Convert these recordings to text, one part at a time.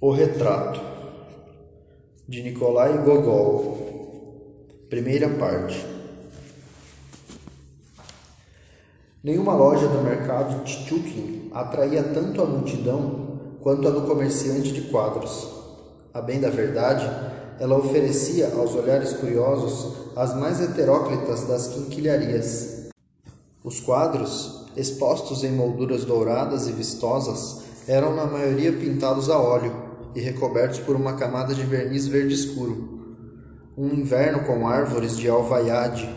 O Retrato de Nikolai Gogol Primeira parte Nenhuma loja do mercado Tchutchukin atraía tanto a multidão quanto a do comerciante de quadros. A bem da verdade, ela oferecia aos olhares curiosos as mais heteróclitas das quinquilharias. Os quadros, expostos em molduras douradas e vistosas, eram na maioria pintados a óleo e recobertos por uma camada de verniz verde escuro. Um inverno com árvores de alvaiade,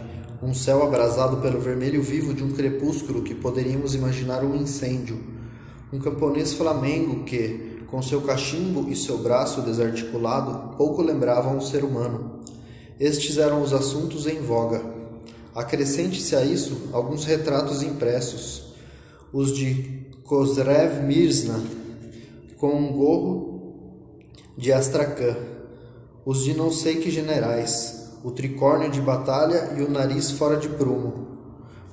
um céu abrasado pelo vermelho vivo de um crepúsculo que poderíamos imaginar um incêndio, um camponês flamengo que, com seu cachimbo e seu braço desarticulado, pouco lembravam um ser humano. Estes eram os assuntos em voga. Acrescente-se a isso alguns retratos impressos, os de Kozrev Mirzna, com um gorro de Astracan, os de não sei que generais, o tricórnio de batalha e o nariz fora de prumo.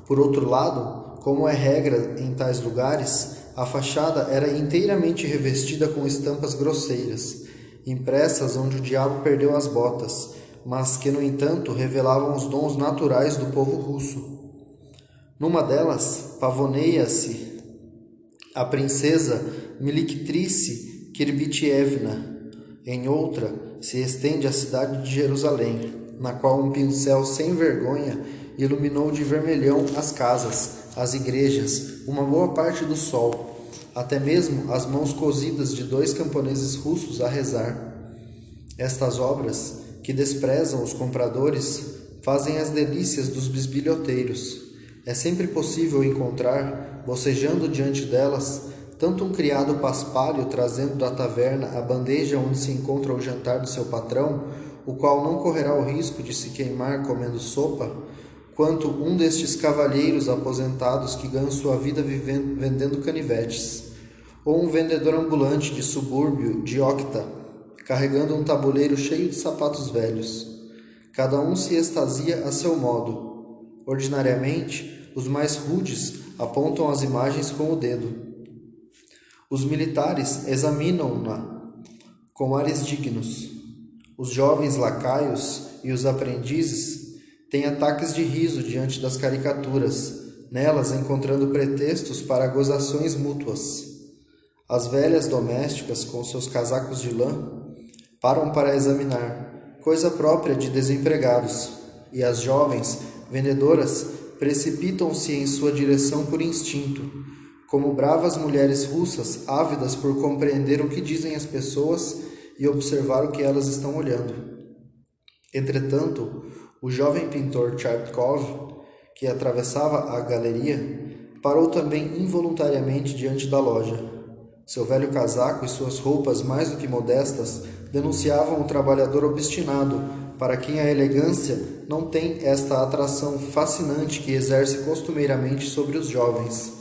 Por outro lado, como é regra em tais lugares, a fachada era inteiramente revestida com estampas grosseiras, impressas onde o diabo perdeu as botas, mas que, no entanto, revelavam os dons naturais do povo russo. Numa delas, pavoneia-se a princesa Miliktrice Kirbitievna, em outra se estende a cidade de Jerusalém, na qual um pincel sem vergonha iluminou de vermelhão as casas, as igrejas, uma boa parte do sol, até mesmo as mãos cozidas de dois camponeses russos a rezar. Estas obras, que desprezam os compradores, fazem as delícias dos bisbilhoteiros. É sempre possível encontrar, bocejando diante delas, tanto um criado paspalho trazendo da taverna a bandeja onde se encontra o jantar do seu patrão, o qual não correrá o risco de se queimar comendo sopa, quanto um destes cavalheiros aposentados que ganham sua vida vivendo, vendendo canivetes, ou um vendedor ambulante de subúrbio de Octa, carregando um tabuleiro cheio de sapatos velhos. Cada um se extasia a seu modo. Ordinariamente, os mais rudes apontam as imagens com o dedo os militares examinam-na com ares dignos. Os jovens lacaios e os aprendizes têm ataques de riso diante das caricaturas, nelas encontrando pretextos para gozações mútuas. As velhas domésticas, com seus casacos de lã, param para examinar, coisa própria de desempregados, e as jovens vendedoras precipitam-se em sua direção por instinto, como bravas mulheres russas ávidas por compreender o que dizem as pessoas e observar o que elas estão olhando. Entretanto, o jovem pintor Tchartkov, que atravessava a galeria, parou também involuntariamente diante da loja. Seu velho casaco e suas roupas mais do que modestas denunciavam o trabalhador obstinado, para quem a elegância não tem esta atração fascinante que exerce costumeiramente sobre os jovens.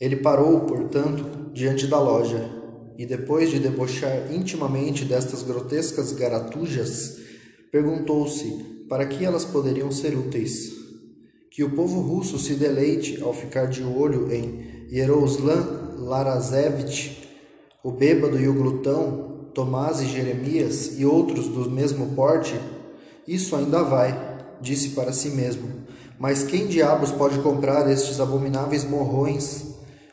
Ele parou, portanto, diante da loja e, depois de debochar intimamente destas grotescas garatujas, perguntou-se para que elas poderiam ser úteis. Que o povo russo se deleite ao ficar de olho em Yeroslan Larazevich, o bêbado e o glutão, Tomás e Jeremias e outros do mesmo porte, isso ainda vai, disse para si mesmo. Mas quem diabos pode comprar estes abomináveis morrões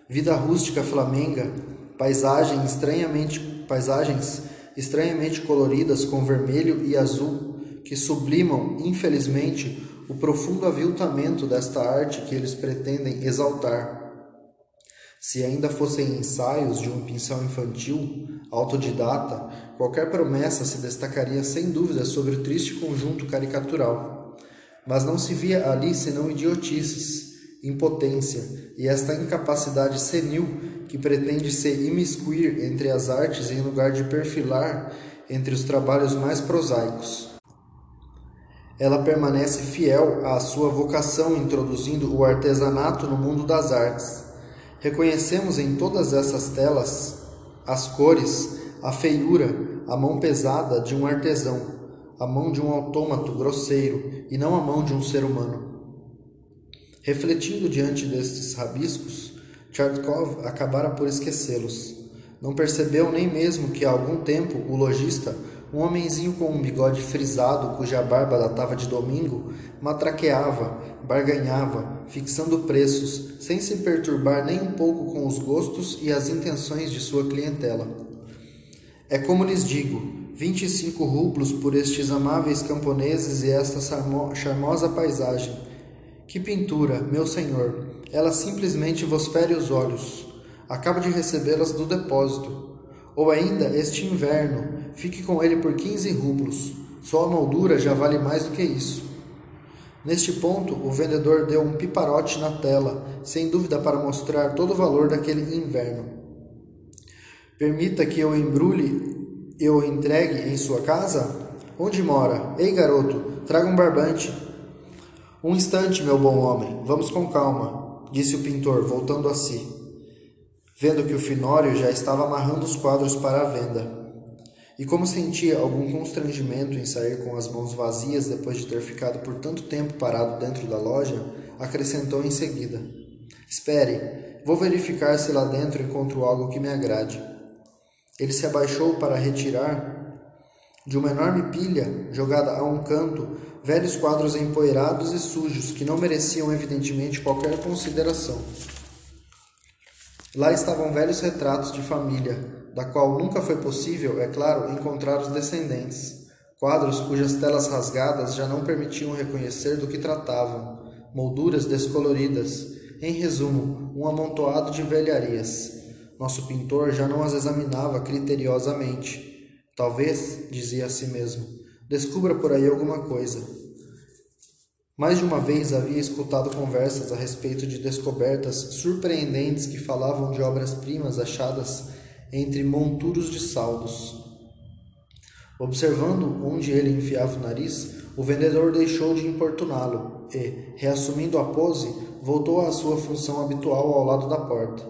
vida rústica flamenga, paisagem estranhamente, paisagens estranhamente coloridas com vermelho e azul, que sublimam, infelizmente, o profundo aviltamento desta arte que eles pretendem exaltar. Se ainda fossem ensaios de um pincel infantil, autodidata, qualquer promessa se destacaria sem dúvida sobre o triste conjunto caricatural. Mas não se via ali senão idiotices, impotência e esta incapacidade senil que pretende se imiscuir entre as artes em lugar de perfilar entre os trabalhos mais prosaicos. Ela permanece fiel à sua vocação introduzindo o artesanato no mundo das artes. Reconhecemos em todas essas telas as cores, a feiura, a mão pesada de um artesão, a mão de um autômato grosseiro e não a mão de um ser humano. Refletindo diante destes rabiscos, Tchartkov acabara por esquecê-los. Não percebeu nem mesmo que há algum tempo o lojista, um homenzinho com um bigode frisado cuja barba datava de domingo, matraqueava, barganhava, fixando preços, sem se perturbar nem um pouco com os gostos e as intenções de sua clientela. É como lhes digo, vinte e cinco rublos por estes amáveis camponeses e esta charmosa paisagem. Que pintura, meu senhor! Ela simplesmente vos fere os olhos. Acabo de recebê-las do depósito. Ou ainda, este inverno, fique com ele por quinze rublos. Só a moldura já vale mais do que isso. Neste ponto, o vendedor deu um piparote na tela, sem dúvida para mostrar todo o valor daquele inverno. Permita que eu embrulhe e o entregue em sua casa? Onde mora? Ei, garoto, traga um barbante. Um instante, meu bom homem, vamos com calma, disse o pintor, voltando a si, vendo que o finório já estava amarrando os quadros para a venda. E como sentia algum constrangimento em sair com as mãos vazias depois de ter ficado por tanto tempo parado dentro da loja, acrescentou em seguida: Espere, vou verificar se lá dentro encontro algo que me agrade. Ele se abaixou para retirar de uma enorme pilha jogada a um canto velhos quadros empoeirados e sujos que não mereciam evidentemente qualquer consideração. Lá estavam velhos retratos de família, da qual nunca foi possível, é claro, encontrar os descendentes. Quadros cujas telas rasgadas já não permitiam reconhecer do que tratavam, molduras descoloridas, em resumo, um amontoado de velharias. Nosso pintor já não as examinava criteriosamente. Talvez, dizia a si mesmo, descubra por aí alguma coisa. Mais de uma vez havia escutado conversas a respeito de descobertas surpreendentes que falavam de obras-primas achadas entre monturos de saldos. Observando onde ele enfiava o nariz, o vendedor deixou de importuná-lo e, reassumindo a pose, voltou à sua função habitual ao lado da porta.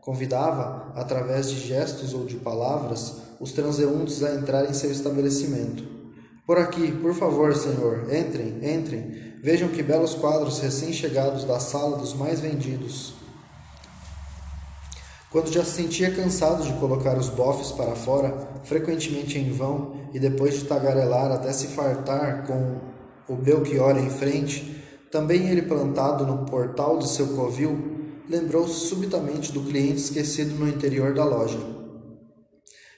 Convidava, através de gestos ou de palavras, os transeuntes a entrar em seu estabelecimento. Por aqui, por favor, senhor, entrem, entrem. Vejam que belos quadros recém-chegados da sala dos mais vendidos. Quando já se sentia cansado de colocar os bofes para fora, frequentemente em vão, e depois de tagarelar até se fartar com o Belchior em frente, também ele plantado no portal de seu covil, lembrou-se subitamente do cliente esquecido no interior da loja.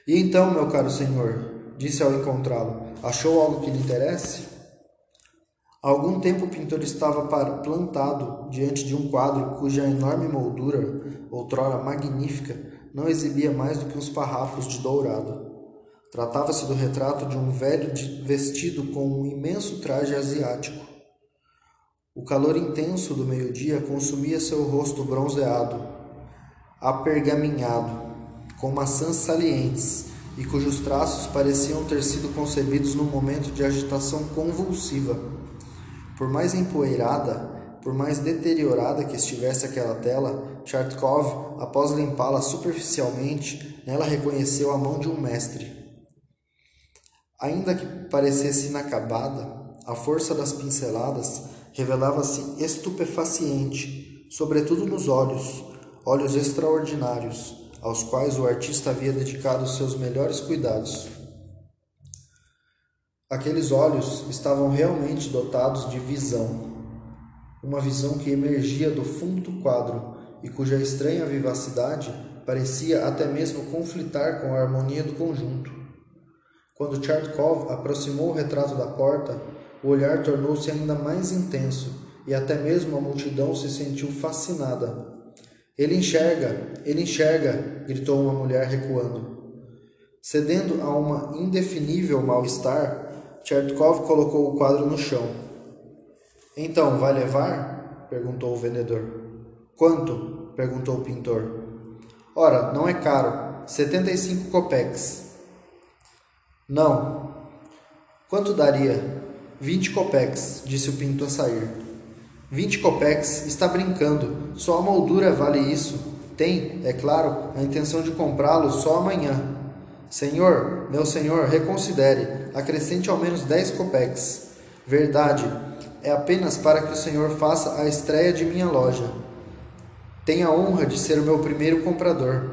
E então, meu caro senhor, disse ao encontrá-lo, achou algo que lhe interesse? Há algum tempo o pintor estava plantado diante de um quadro cuja enorme moldura, outrora magnífica, não exibia mais do que uns farrapos de dourado. Tratava-se do retrato de um velho vestido com um imenso traje asiático. O calor intenso do meio-dia consumia seu rosto bronzeado, apergaminhado, com maçãs salientes e cujos traços pareciam ter sido concebidos num momento de agitação convulsiva. Por mais empoeirada, por mais deteriorada que estivesse aquela tela, Chartkov, após limpá-la superficialmente, nela reconheceu a mão de um mestre. Ainda que parecesse inacabada, a força das pinceladas revelava-se estupefaciente, sobretudo nos olhos, olhos extraordinários, aos quais o artista havia dedicado seus melhores cuidados. Aqueles olhos estavam realmente dotados de visão, uma visão que emergia do fundo do quadro e cuja estranha vivacidade parecia até mesmo conflitar com a harmonia do conjunto. Quando Chartkov aproximou o retrato da porta, o olhar tornou-se ainda mais intenso e até mesmo a multidão se sentiu fascinada. Ele enxerga, ele enxerga, gritou uma mulher recuando. Cedendo a uma indefinível mal-estar, Chertkov colocou o quadro no chão. Então, vai levar? perguntou o vendedor. Quanto? perguntou o pintor. Ora, não é caro, setenta e cinco copecs. Não. Quanto daria? Vinte copecs, disse o pinto a sair. Vinte copecs? Está brincando. Só a moldura vale isso. Tem, é claro, a intenção de comprá-lo só amanhã. Senhor, meu senhor, reconsidere, acrescente ao menos dez copecs. Verdade, é apenas para que o senhor faça a estreia de minha loja. Tenha a honra de ser o meu primeiro comprador.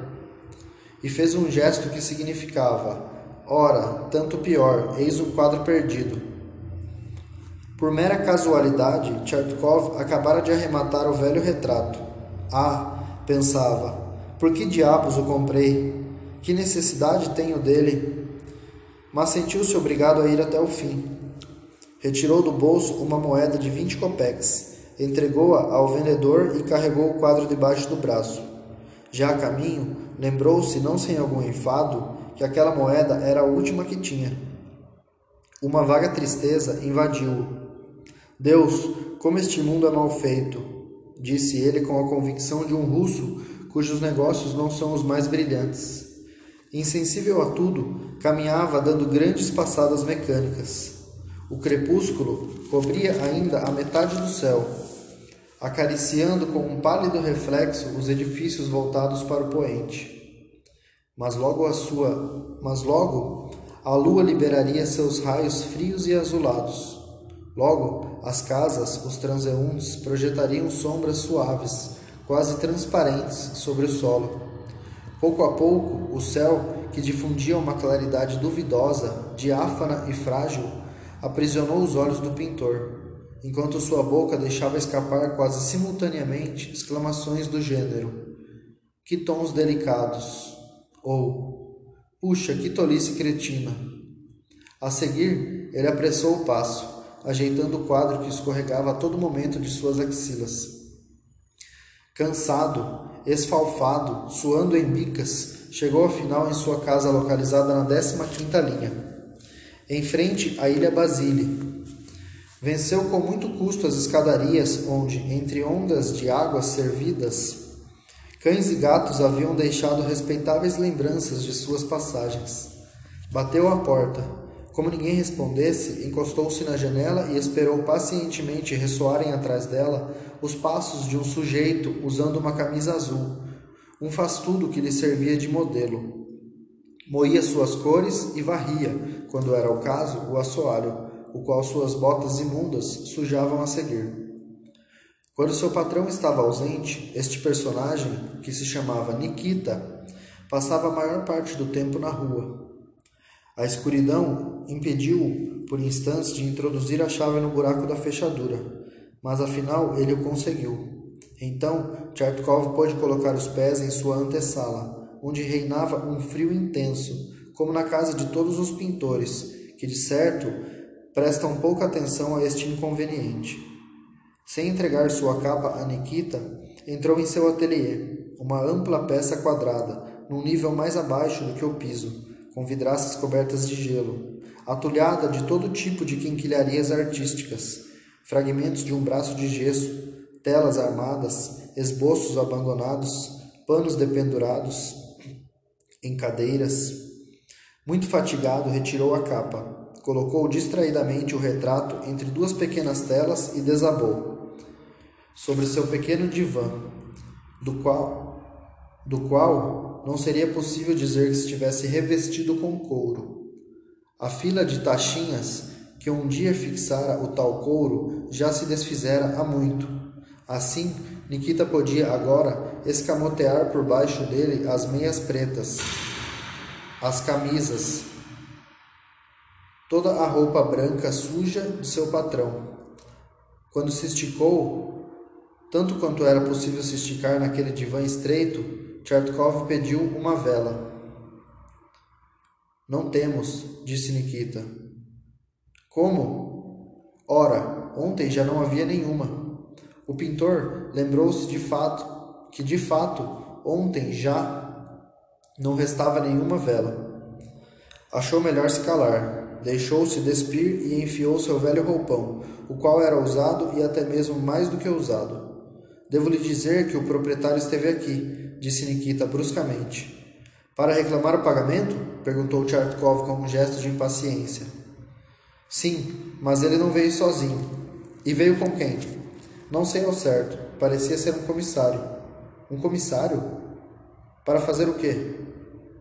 e fez um gesto que significava: Ora, tanto pior, eis um quadro perdido. Por mera casualidade, Tchertkov acabara de arrematar o velho retrato. Ah, pensava, por que diabos o comprei? Que necessidade tenho dele? Mas sentiu-se obrigado a ir até o fim. Retirou do bolso uma moeda de vinte copeques, entregou-a ao vendedor e carregou o quadro debaixo do braço. Já a caminho, lembrou-se, não sem algum enfado, que aquela moeda era a última que tinha. Uma vaga tristeza invadiu-o. Deus, como este mundo é mal feito, disse ele com a convicção de um russo cujos negócios não são os mais brilhantes. Insensível a tudo, caminhava dando grandes passadas mecânicas. O crepúsculo cobria ainda a metade do céu, acariciando com um pálido reflexo os edifícios voltados para o poente. Mas logo a sua, mas logo a lua liberaria seus raios frios e azulados. Logo as casas, os transeuntes projetariam sombras suaves, quase transparentes sobre o solo. Pouco a pouco, o céu, que difundia uma claridade duvidosa, diáfana e frágil, aprisionou os olhos do pintor enquanto sua boca deixava escapar quase simultaneamente exclamações do gênero: Que tons delicados! ou Puxa, que tolice cretina! A seguir, ele apressou o passo, ajeitando o quadro que escorregava a todo momento de suas axilas. Cansado, esfalfado, suando em bicas, chegou afinal em sua casa localizada na 15 quinta linha, em frente à Ilha Basile, Venceu com muito custo as escadarias onde, entre ondas de águas servidas, cães e gatos haviam deixado respeitáveis lembranças de suas passagens. Bateu à porta. Como ninguém respondesse, encostou-se na janela e esperou pacientemente ressoarem atrás dela os passos de um sujeito usando uma camisa azul, um faz-tudo que lhe servia de modelo. Moía suas cores e varria, quando era o caso, o assoalho o qual suas botas imundas sujavam a seguir. Quando seu patrão estava ausente, este personagem, que se chamava Nikita, passava a maior parte do tempo na rua. A escuridão impediu-o por instantes de introduzir a chave no buraco da fechadura, mas afinal ele o conseguiu. Então, Tchertkov pôde colocar os pés em sua antessala, onde reinava um frio intenso, como na casa de todos os pintores, que de certo prestam pouca atenção a este inconveniente. Sem entregar sua capa a Nikita, entrou em seu ateliê, uma ampla peça quadrada, num nível mais abaixo do que o piso, com vidraças cobertas de gelo, atulhada de todo tipo de quinquilharias artísticas, fragmentos de um braço de gesso, telas armadas, esboços abandonados, panos dependurados em cadeiras. Muito fatigado, retirou a capa colocou distraidamente o retrato entre duas pequenas telas e desabou. Sobre seu pequeno divã, do qual, do qual não seria possível dizer que estivesse revestido com couro. A fila de taxinhas que um dia fixara o tal couro já se desfizera há muito. Assim, Nikita podia agora escamotear por baixo dele as meias pretas, as camisas, toda a roupa branca suja de seu patrão. Quando se esticou, tanto quanto era possível se esticar naquele divã estreito, Tchertkov pediu uma vela. Não temos, disse Nikita. Como? Ora, ontem já não havia nenhuma. O pintor lembrou-se de fato que de fato ontem já não restava nenhuma vela. Achou melhor se calar. Deixou-se despir e enfiou seu velho roupão, o qual era usado e até mesmo mais do que usado. Devo lhe dizer que o proprietário esteve aqui, disse Nikita bruscamente. Para reclamar o pagamento? perguntou Tchartkov com um gesto de impaciência. Sim, mas ele não veio sozinho. E veio com quem? Não sei ao certo. Parecia ser um comissário. Um comissário? Para fazer o quê?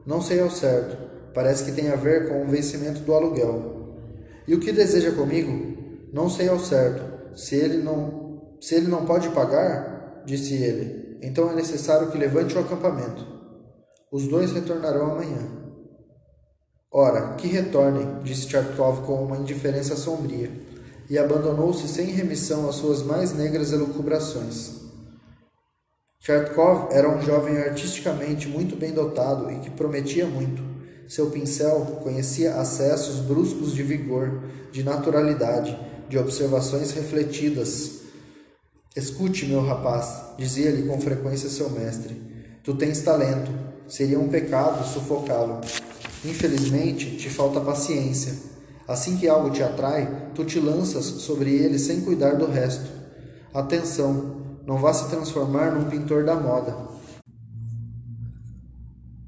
Não sei ao certo. Parece que tem a ver com o vencimento do aluguel. E o que deseja comigo? Não sei ao certo. Se ele não, se ele não pode pagar, disse ele, então é necessário que levante o acampamento. Os dois retornarão amanhã. Ora, que retornem, disse Tchartkov com uma indiferença sombria, e abandonou-se sem remissão às suas mais negras elucubrações. Tchartkov era um jovem artisticamente muito bem dotado e que prometia muito. Seu pincel conhecia acessos bruscos de vigor, de naturalidade, de observações refletidas. Escute, meu rapaz, dizia-lhe com frequência seu mestre. Tu tens talento. Seria um pecado sufocá-lo. Infelizmente, te falta paciência. Assim que algo te atrai, tu te lanças sobre ele sem cuidar do resto. Atenção, não vá se transformar num pintor da moda.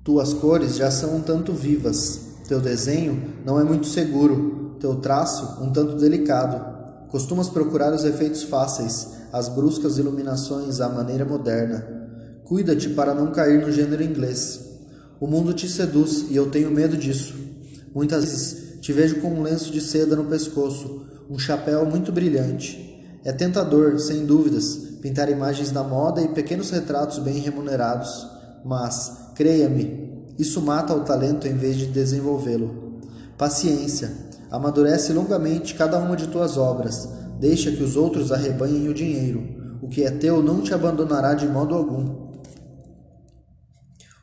Tuas cores já são um tanto vivas. Teu desenho não é muito seguro. Teu traço um tanto delicado. Costumas procurar os efeitos fáceis, as bruscas iluminações à maneira moderna. Cuida-te para não cair no gênero inglês. O mundo te seduz e eu tenho medo disso. Muitas vezes te vejo com um lenço de seda no pescoço, um chapéu muito brilhante. É tentador, sem dúvidas, pintar imagens da moda e pequenos retratos bem remunerados, mas, creia-me, isso mata o talento em vez de desenvolvê-lo. Paciência, Amadurece longamente cada uma de tuas obras, deixa que os outros arrebanhem o dinheiro. O que é teu não te abandonará de modo algum.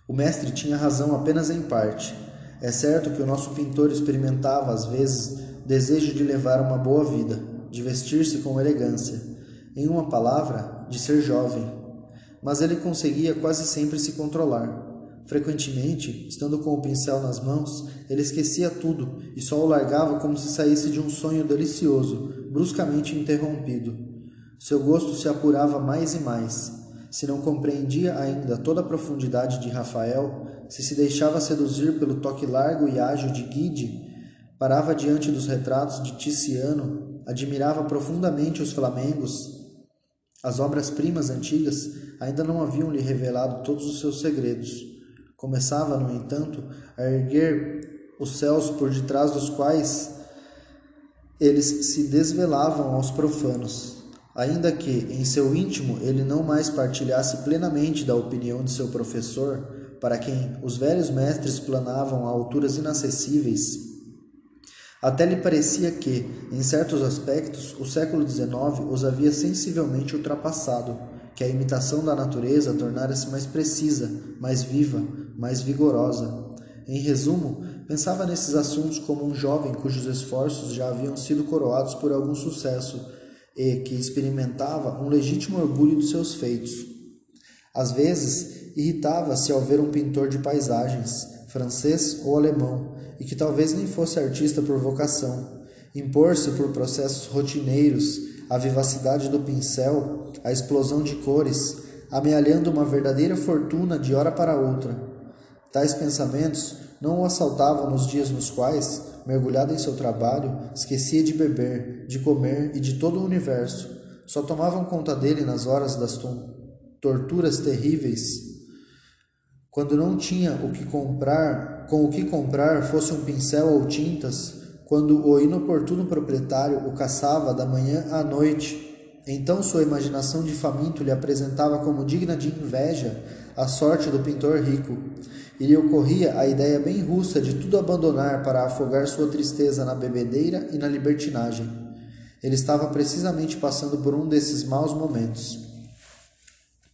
O mestre tinha razão apenas em parte. É certo que o nosso pintor experimentava, às vezes, desejo de levar uma boa vida, de vestir-se com elegância, em uma palavra, de ser jovem. Mas ele conseguia quase sempre se controlar. Frequentemente, estando com o pincel nas mãos, ele esquecia tudo e só o largava como se saísse de um sonho delicioso, bruscamente interrompido. Seu gosto se apurava mais e mais. Se não compreendia ainda toda a profundidade de Rafael, se se deixava seduzir pelo toque largo e ágil de Guide, parava diante dos retratos de Ticiano, admirava profundamente os flamengos. As obras-primas antigas ainda não haviam lhe revelado todos os seus segredos. Começava, no entanto, a erguer os céus por detrás dos quais eles se desvelavam aos profanos. Ainda que, em seu íntimo, ele não mais partilhasse plenamente da opinião de seu professor, para quem os velhos mestres planavam a alturas inacessíveis, até lhe parecia que, em certos aspectos, o século XIX os havia sensivelmente ultrapassado que a imitação da natureza tornara-se mais precisa, mais viva, mais vigorosa. Em resumo, pensava nesses assuntos como um jovem cujos esforços já haviam sido coroados por algum sucesso e que experimentava um legítimo orgulho dos seus feitos. Às vezes, irritava-se ao ver um pintor de paisagens, francês ou alemão, e que talvez nem fosse artista por vocação, impor-se por processos rotineiros a vivacidade do pincel, a explosão de cores, amealhando uma verdadeira fortuna de hora para outra. Tais pensamentos não o assaltavam nos dias nos quais, mergulhado em seu trabalho, esquecia de beber, de comer e de todo o universo. Só tomavam conta dele nas horas das torturas terríveis. Quando não tinha o que comprar, com o que comprar, fosse um pincel ou tintas, quando o inoportuno proprietário o caçava da manhã à noite. Então sua imaginação de faminto lhe apresentava como digna de inveja a sorte do pintor rico, e lhe ocorria a ideia bem russa de tudo abandonar para afogar sua tristeza na bebedeira e na libertinagem. Ele estava precisamente passando por um desses maus momentos.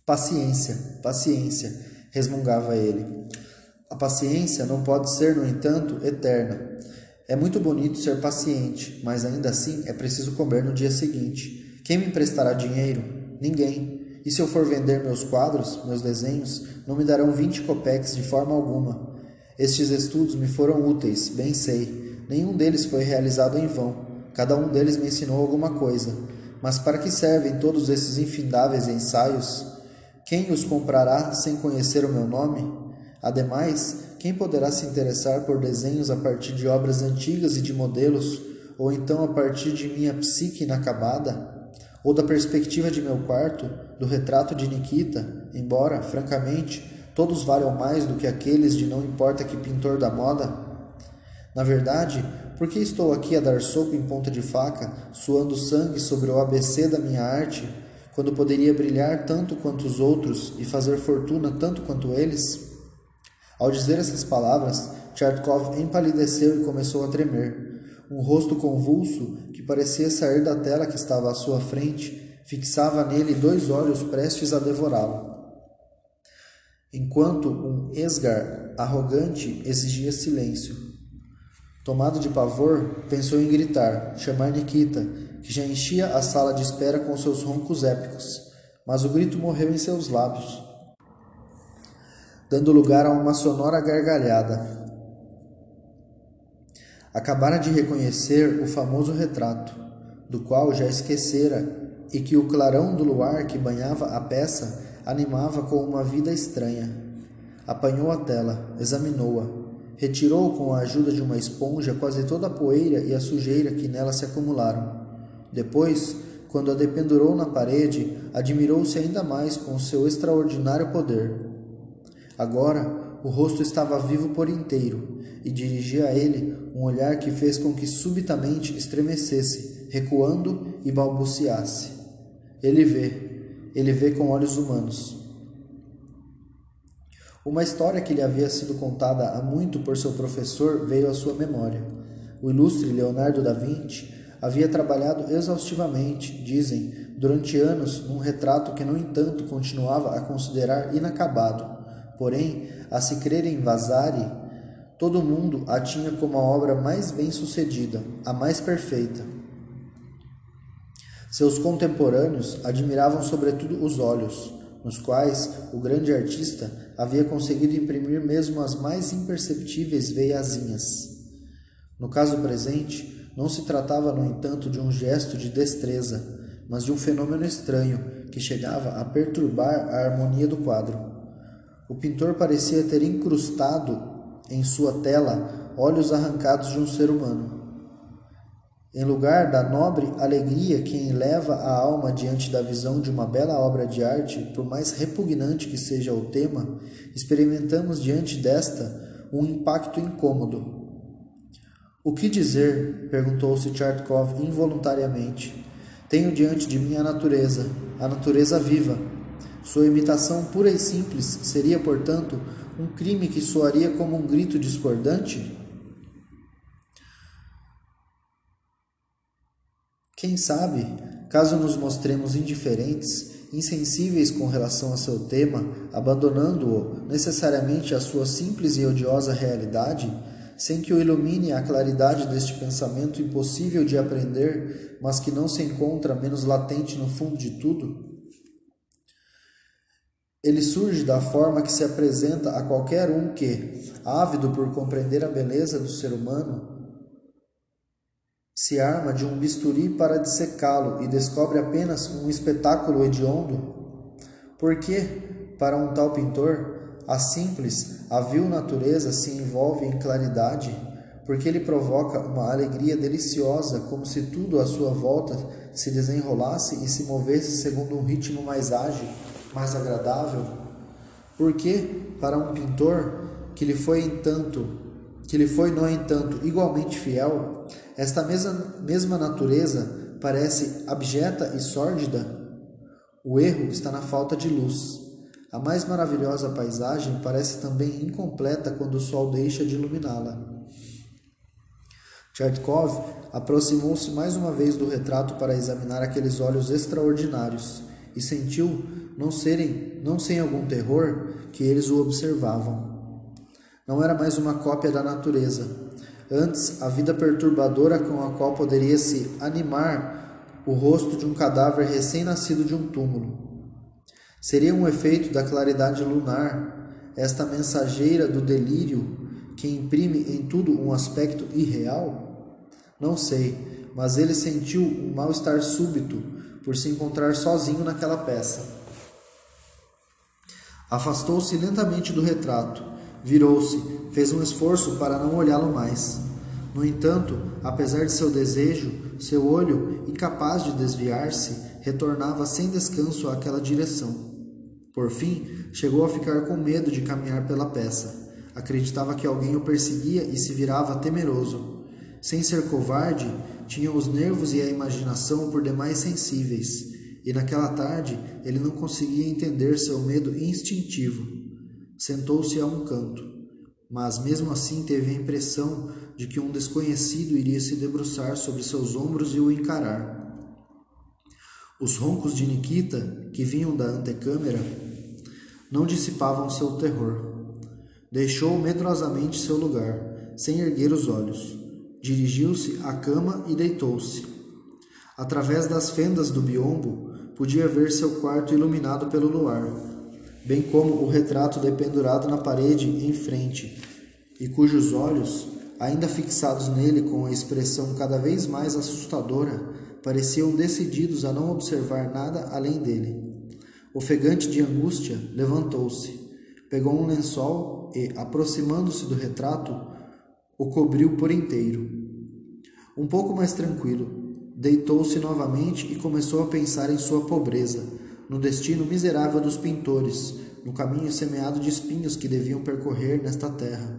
Paciência, paciência, resmungava ele. A paciência não pode ser, no entanto, eterna. É muito bonito ser paciente, mas ainda assim é preciso comer no dia seguinte. Quem me emprestará dinheiro? Ninguém. E se eu for vender meus quadros, meus desenhos, não me darão vinte copeques de forma alguma. Estes estudos me foram úteis, bem sei. Nenhum deles foi realizado em vão. Cada um deles me ensinou alguma coisa. Mas para que servem todos esses infindáveis ensaios? Quem os comprará sem conhecer o meu nome? Ademais, quem poderá se interessar por desenhos a partir de obras antigas e de modelos, ou então a partir de minha psique inacabada? Ou da perspectiva de meu quarto, do retrato de Nikita, embora, francamente, todos valham mais do que aqueles de não importa que pintor da moda? Na verdade, por que estou aqui a dar soco em ponta de faca, suando sangue sobre o ABC da minha arte, quando poderia brilhar tanto quanto os outros e fazer fortuna tanto quanto eles? Ao dizer essas palavras, Tchartkov empalideceu e começou a tremer. Um rosto convulso, que parecia sair da tela que estava à sua frente, fixava nele dois olhos prestes a devorá-lo. Enquanto um esgar arrogante exigia silêncio. Tomado de pavor, pensou em gritar, chamar Nikita, que já enchia a sala de espera com seus roncos épicos, mas o grito morreu em seus lábios, dando lugar a uma sonora gargalhada. Acabara de reconhecer o famoso retrato, do qual já esquecera, e que o clarão do luar que banhava a peça animava com uma vida estranha. Apanhou a tela, examinou-a, retirou com a ajuda de uma esponja quase toda a poeira e a sujeira que nela se acumularam. Depois, quando a dependurou na parede, admirou-se ainda mais com seu extraordinário poder. Agora, o rosto estava vivo por inteiro e dirigia a ele um olhar que fez com que subitamente estremecesse, recuando e balbuciasse. Ele vê, ele vê com olhos humanos. Uma história que lhe havia sido contada há muito por seu professor veio à sua memória. O ilustre Leonardo da Vinci havia trabalhado exaustivamente, dizem, durante anos num retrato que, no entanto, continuava a considerar inacabado. Porém, a se crer em Vasari, todo mundo a tinha como a obra mais bem sucedida, a mais perfeita. Seus contemporâneos admiravam sobretudo os olhos, nos quais o grande artista havia conseguido imprimir mesmo as mais imperceptíveis veiazinhas. No caso presente, não se tratava, no entanto, de um gesto de destreza, mas de um fenômeno estranho que chegava a perturbar a harmonia do quadro. O pintor parecia ter incrustado em sua tela olhos arrancados de um ser humano. Em lugar da nobre alegria que eleva a alma diante da visão de uma bela obra de arte, por mais repugnante que seja o tema, experimentamos diante desta um impacto incômodo. O que dizer? perguntou-se Tchartkov involuntariamente. Tenho diante de mim a natureza, a natureza viva, sua imitação pura e simples seria, portanto, um crime que soaria como um grito discordante? Quem sabe, caso nos mostremos indiferentes, insensíveis com relação a seu tema, abandonando-o necessariamente à sua simples e odiosa realidade, sem que o ilumine a claridade deste pensamento impossível de aprender, mas que não se encontra menos latente no fundo de tudo, ele surge da forma que se apresenta a qualquer um que, ávido por compreender a beleza do ser humano, se arma de um bisturi para dissecá-lo e descobre apenas um espetáculo hediondo? Porque, para um tal pintor, a simples, a vil natureza se envolve em claridade, porque ele provoca uma alegria deliciosa, como se tudo à sua volta se desenrolasse e se movesse segundo um ritmo mais ágil mais agradável? Porque para um pintor que lhe foi entanto, que lhe foi no entanto igualmente fiel, esta mesma, mesma natureza parece abjeta e sórdida? O erro está na falta de luz. A mais maravilhosa paisagem parece também incompleta quando o sol deixa de iluminá-la. Tchertkov aproximou-se mais uma vez do retrato para examinar aqueles olhos extraordinários e sentiu não serem, não sem algum terror, que eles o observavam. Não era mais uma cópia da natureza. Antes, a vida perturbadora com a qual poderia se animar o rosto de um cadáver recém-nascido de um túmulo. Seria um efeito da claridade lunar, esta mensageira do delírio que imprime em tudo um aspecto irreal? Não sei, mas ele sentiu um mal-estar súbito por se encontrar sozinho naquela peça. Afastou-se lentamente do retrato, virou-se, fez um esforço para não olhá-lo mais. No entanto, apesar de seu desejo, seu olho, incapaz de desviar-se, retornava sem descanso àquela direção. Por fim, chegou a ficar com medo de caminhar pela peça. Acreditava que alguém o perseguia e se virava temeroso. Sem ser covarde, tinha os nervos e a imaginação por demais sensíveis, e naquela tarde ele não conseguia entender seu medo instintivo. Sentou-se a um canto. mas mesmo assim teve a impressão de que um desconhecido iria se debruçar sobre seus ombros e o encarar. Os roncos de Nikita, que vinham da antecâmara, não dissipavam seu terror. Deixou medrosamente seu lugar, sem erguer os olhos. Dirigiu-se à cama e deitou-se. Através das fendas do biombo, podia ver seu quarto iluminado pelo luar, bem como o retrato dependurado na parede em frente, e cujos olhos, ainda fixados nele com a expressão cada vez mais assustadora, pareciam decididos a não observar nada além dele. Ofegante de angústia, levantou-se, pegou um lençol e, aproximando-se do retrato, o cobriu por inteiro. Um pouco mais tranquilo, deitou-se novamente e começou a pensar em sua pobreza, no destino miserável dos pintores, no caminho semeado de espinhos que deviam percorrer nesta terra.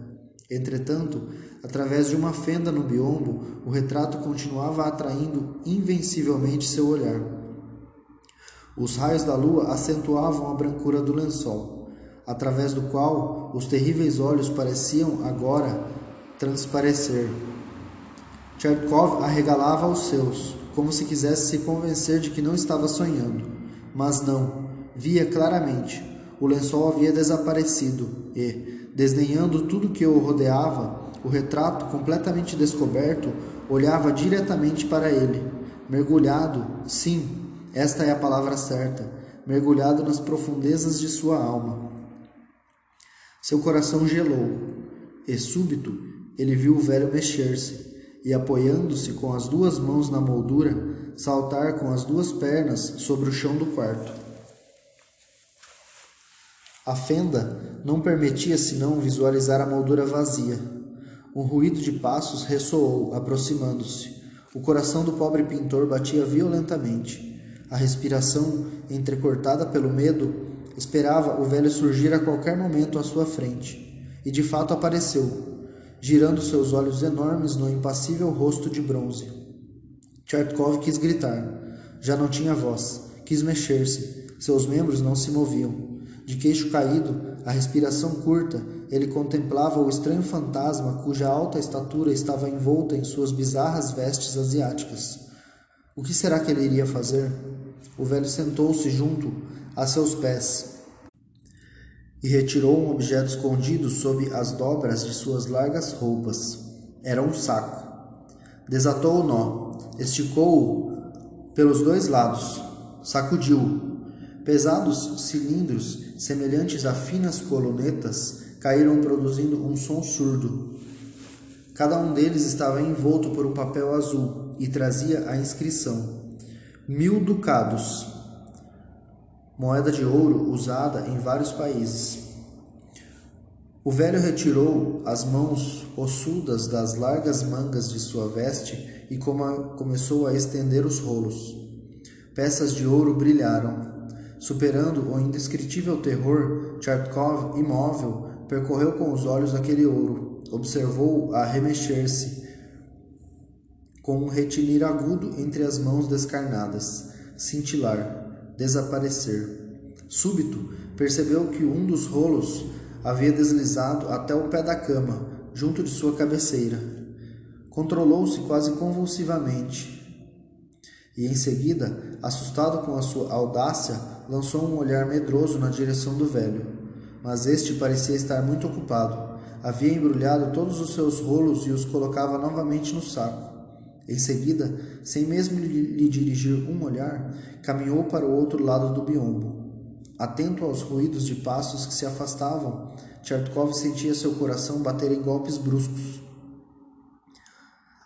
Entretanto, através de uma fenda no biombo, o retrato continuava atraindo invencivelmente seu olhar. Os raios da lua acentuavam a brancura do lençol, através do qual os terríveis olhos pareciam agora transparecer. Tchertkov arregalava os seus, como se quisesse se convencer de que não estava sonhando, mas não, via claramente. O lençol havia desaparecido e, Desdenhando tudo que o rodeava, o retrato, completamente descoberto, olhava diretamente para ele, mergulhado, sim, esta é a palavra certa, mergulhado nas profundezas de sua alma. Seu coração gelou, e súbito ele viu o velho mexer-se, e apoiando-se com as duas mãos na moldura, saltar com as duas pernas sobre o chão do quarto. A fenda não permitia senão visualizar a moldura vazia. Um ruído de passos ressoou, aproximando-se. O coração do pobre pintor batia violentamente. A respiração, entrecortada pelo medo, esperava o velho surgir a qualquer momento à sua frente. E de fato apareceu, girando seus olhos enormes no impassível rosto de bronze. Tchertkov quis gritar. Já não tinha voz. Quis mexer-se. Seus membros não se moviam. De queixo caído, a respiração curta, ele contemplava o estranho fantasma cuja alta estatura estava envolta em suas bizarras vestes asiáticas. O que será que ele iria fazer? O velho sentou-se junto a seus pés e retirou um objeto escondido sob as dobras de suas largas roupas. Era um saco. Desatou o nó, esticou-o pelos dois lados, sacudiu-o. Pesados cilindros semelhantes a finas colunetas, caíram produzindo um som surdo. Cada um deles estava envolto por um papel azul e trazia a inscrição: Mil ducados, moeda de ouro usada em vários países. O velho retirou as mãos ossudas das largas mangas de sua veste e começou a estender os rolos. Peças de ouro brilharam, Superando o indescritível terror, Tchartkov, imóvel, percorreu com os olhos aquele ouro, observou-o a remexer-se com um retinir agudo entre as mãos descarnadas, cintilar, desaparecer. Súbito, percebeu que um dos rolos havia deslizado até o pé da cama, junto de sua cabeceira. Controlou-se quase convulsivamente. E em seguida, assustado com a sua audácia, lançou um olhar medroso na direção do velho, mas este parecia estar muito ocupado. Havia embrulhado todos os seus rolos e os colocava novamente no saco. Em seguida, sem mesmo lhe dirigir um olhar, caminhou para o outro lado do biombo. Atento aos ruídos de passos que se afastavam, Tchertkov sentia seu coração bater em golpes bruscos.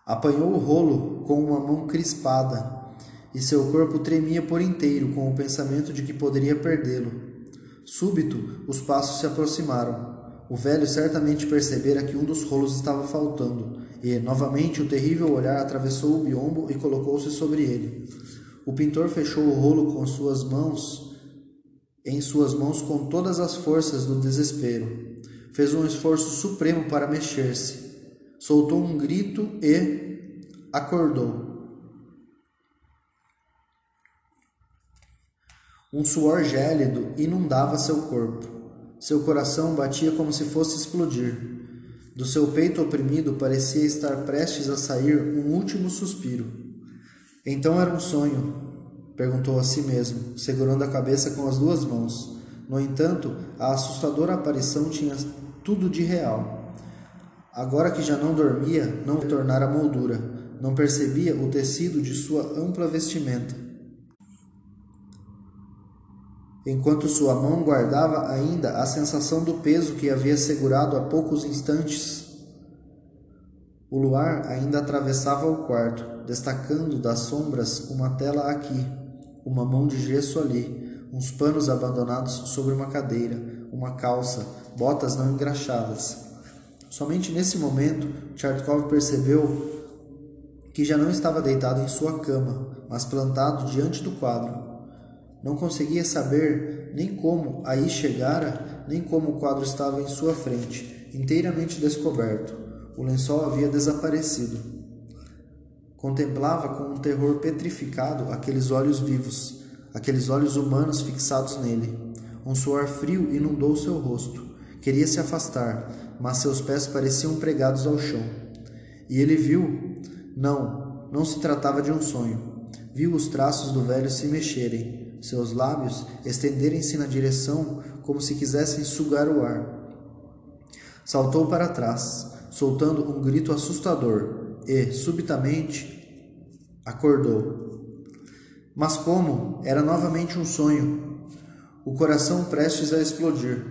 Apanhou o rolo com uma mão crispada e seu corpo tremia por inteiro com o pensamento de que poderia perdê-lo. Súbito, os passos se aproximaram. O velho certamente percebera que um dos rolos estava faltando, e, novamente, o terrível olhar atravessou o biombo e colocou-se sobre ele. O pintor fechou o rolo com suas mãos, em suas mãos com todas as forças do desespero. Fez um esforço supremo para mexer-se. Soltou um grito e acordou. Um suor gélido inundava seu corpo. Seu coração batia como se fosse explodir. Do seu peito oprimido parecia estar prestes a sair um último suspiro. Então era um sonho? perguntou a si mesmo, segurando a cabeça com as duas mãos. No entanto, a assustadora aparição tinha tudo de real. Agora que já não dormia, não retornara a moldura, não percebia o tecido de sua ampla vestimenta. Enquanto sua mão guardava ainda a sensação do peso que havia segurado há poucos instantes, o luar ainda atravessava o quarto, destacando das sombras uma tela aqui, uma mão de gesso ali, uns panos abandonados sobre uma cadeira, uma calça, botas não engraxadas. Somente nesse momento, Chartkov percebeu que já não estava deitado em sua cama, mas plantado diante do quadro. Não conseguia saber nem como aí chegara, nem como o quadro estava em sua frente, inteiramente descoberto. O lençol havia desaparecido. Contemplava com um terror petrificado aqueles olhos vivos, aqueles olhos humanos fixados nele. Um suor frio inundou seu rosto. Queria se afastar, mas seus pés pareciam pregados ao chão. E ele viu. Não, não se tratava de um sonho. Viu os traços do velho se mexerem, seus lábios estenderem-se na direção como se quisessem sugar o ar. Saltou para trás, soltando um grito assustador, e, subitamente, acordou. Mas como? Era novamente um sonho. O coração prestes a explodir.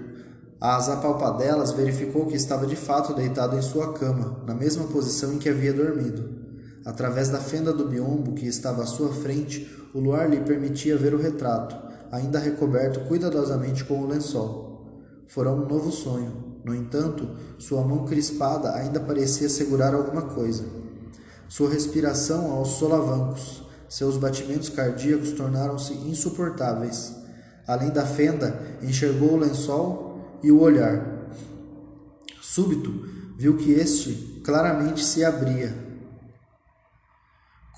Às apalpadelas verificou que estava de fato deitado em sua cama, na mesma posição em que havia dormido. Através da fenda do biombo que estava à sua frente, o luar lhe permitia ver o retrato, ainda recoberto cuidadosamente com o lençol. Fora um novo sonho. No entanto, sua mão crispada ainda parecia segurar alguma coisa. Sua respiração aos solavancos, seus batimentos cardíacos tornaram-se insuportáveis. Além da fenda, enxergou o lençol e o olhar. Súbito, viu que este claramente se abria,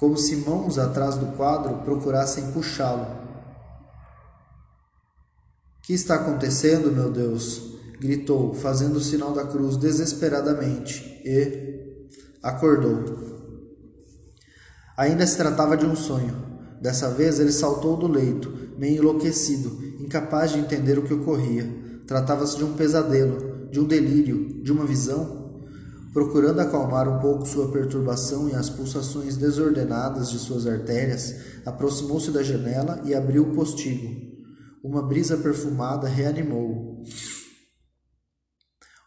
como se mãos atrás do quadro procurassem puxá-lo. Que está acontecendo, meu Deus? gritou, fazendo o sinal da cruz desesperadamente, e acordou. Ainda se tratava de um sonho. Dessa vez ele saltou do leito, meio enlouquecido, incapaz de entender o que ocorria. Tratava-se de um pesadelo, de um delírio, de uma visão. Procurando acalmar um pouco sua perturbação e as pulsações desordenadas de suas artérias, aproximou-se da janela e abriu o postigo. Uma brisa perfumada reanimou-o.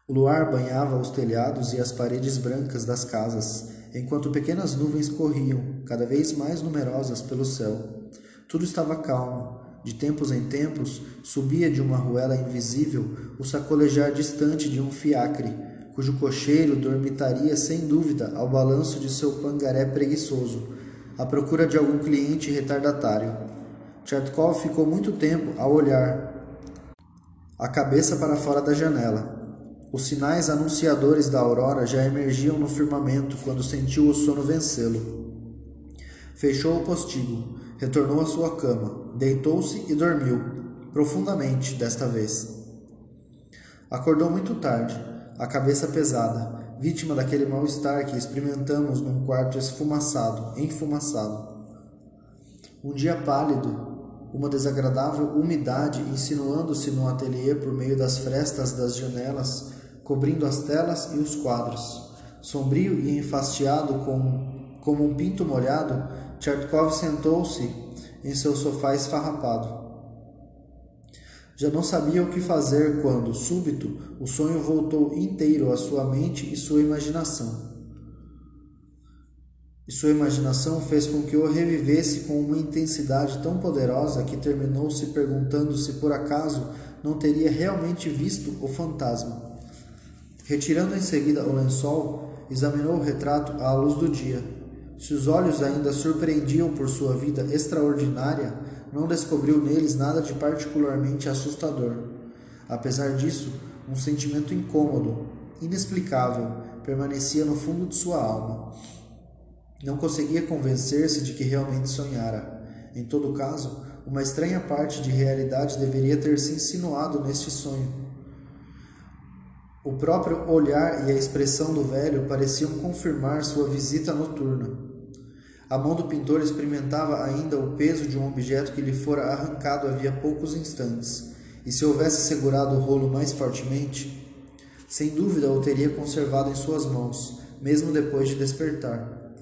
O luar banhava os telhados e as paredes brancas das casas, enquanto pequenas nuvens corriam, cada vez mais numerosas, pelo céu. Tudo estava calmo. De tempos em tempos, subia de uma ruela invisível o sacolejar distante de um fiacre, cujo cocheiro dormitaria sem dúvida ao balanço de seu pangaré preguiçoso, à procura de algum cliente retardatário. Tchertkov ficou muito tempo a olhar, a cabeça para fora da janela. Os sinais anunciadores da aurora já emergiam no firmamento quando sentiu o sono vencê-lo. Fechou o postigo, retornou à sua cama, deitou-se e dormiu, profundamente desta vez. Acordou muito tarde, a cabeça pesada, vítima daquele mal-estar que experimentamos num quarto esfumaçado, enfumaçado. Um dia pálido, uma desagradável umidade insinuando-se no ateliê por meio das frestas das janelas, cobrindo as telas e os quadros. Sombrio e enfastiado com, como um pinto molhado, Tchertkov sentou-se em seu sofá esfarrapado. Já não sabia o que fazer quando, súbito, o sonho voltou inteiro à sua mente e sua imaginação. E sua imaginação fez com que o revivesse com uma intensidade tão poderosa que terminou se perguntando se por acaso não teria realmente visto o fantasma. Retirando em seguida o lençol, examinou o retrato à luz do dia. Se os olhos ainda surpreendiam por sua vida extraordinária, não descobriu neles nada de particularmente assustador. Apesar disso, um sentimento incômodo, inexplicável, permanecia no fundo de sua alma. Não conseguia convencer-se de que realmente sonhara. Em todo caso, uma estranha parte de realidade deveria ter se insinuado neste sonho O próprio olhar e a expressão do velho pareciam confirmar sua visita noturna. A mão do pintor experimentava ainda o peso de um objeto que lhe fora arrancado havia poucos instantes, e se houvesse segurado o rolo mais fortemente, sem dúvida o teria conservado em suas mãos, mesmo depois de despertar.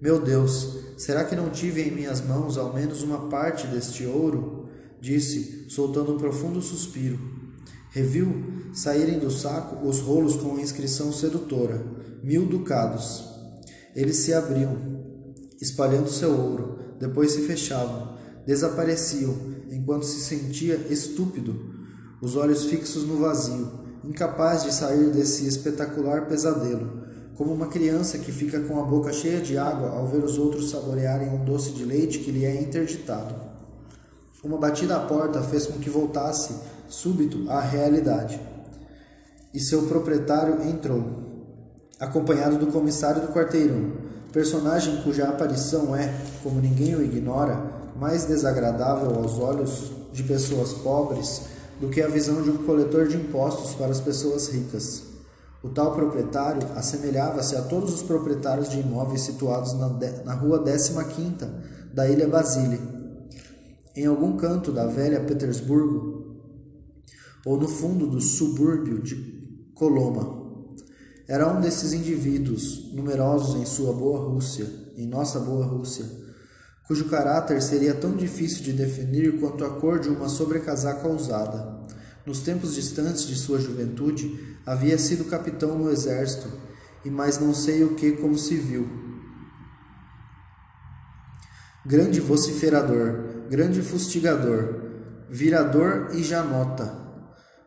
Meu Deus, será que não tive em minhas mãos ao menos uma parte deste ouro? Disse, soltando um profundo suspiro. Reviu saírem do saco os rolos com a inscrição sedutora: mil ducados. Eles se abriam, espalhando seu ouro, depois se fechavam, desapareciam, enquanto se sentia estúpido, os olhos fixos no vazio, incapaz de sair desse espetacular pesadelo como uma criança que fica com a boca cheia de água ao ver os outros saborearem um doce de leite que lhe é interditado. Uma batida à porta fez com que voltasse, súbito, à realidade. E seu proprietário entrou, acompanhado do comissário do quarteirão, personagem cuja aparição é, como ninguém o ignora, mais desagradável aos olhos de pessoas pobres do que a visão de um coletor de impostos para as pessoas ricas. O tal proprietário assemelhava-se a todos os proprietários de imóveis situados na, na rua 15 da ilha Basile, em algum canto da velha Petersburgo, ou no fundo do subúrbio de Coloma. Era um desses indivíduos, numerosos em sua boa Rússia, em nossa boa Rússia, cujo caráter seria tão difícil de definir quanto a cor de uma sobrecasaca usada. Nos tempos distantes de sua juventude, Havia sido capitão no exército, e mais não sei o que como civil. Grande vociferador, grande fustigador, virador e janota.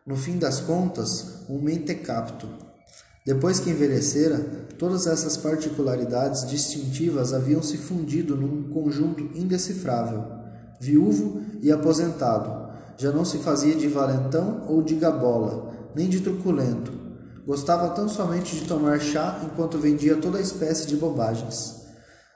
No fim das contas, um mentecapto. Depois que envelhecera, todas essas particularidades distintivas haviam se fundido num conjunto indecifrável. Viúvo e aposentado, já não se fazia de valentão ou de gabola, nem de truculento. Gostava tão somente de tomar chá enquanto vendia toda espécie de bobagens.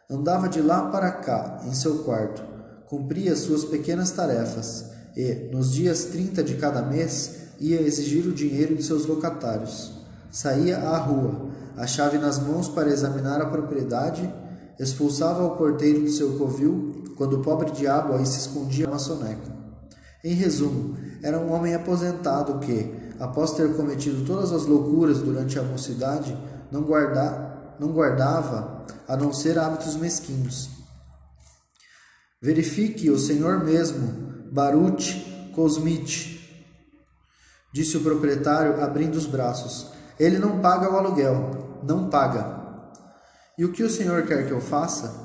Andava de lá para cá, em seu quarto, cumpria suas pequenas tarefas e, nos dias 30 de cada mês, ia exigir o dinheiro de seus locatários. Saía à rua, a chave nas mãos para examinar a propriedade, expulsava o porteiro do seu covil quando o pobre diabo aí se escondia na soneca. Em resumo, era um homem aposentado que, após ter cometido todas as loucuras durante a mocidade, não, guarda, não guardava a não ser hábitos mesquinhos. Verifique o senhor mesmo, Baruch Kosmich, disse o proprietário, abrindo os braços. Ele não paga o aluguel, não paga. E o que o senhor quer que eu faça?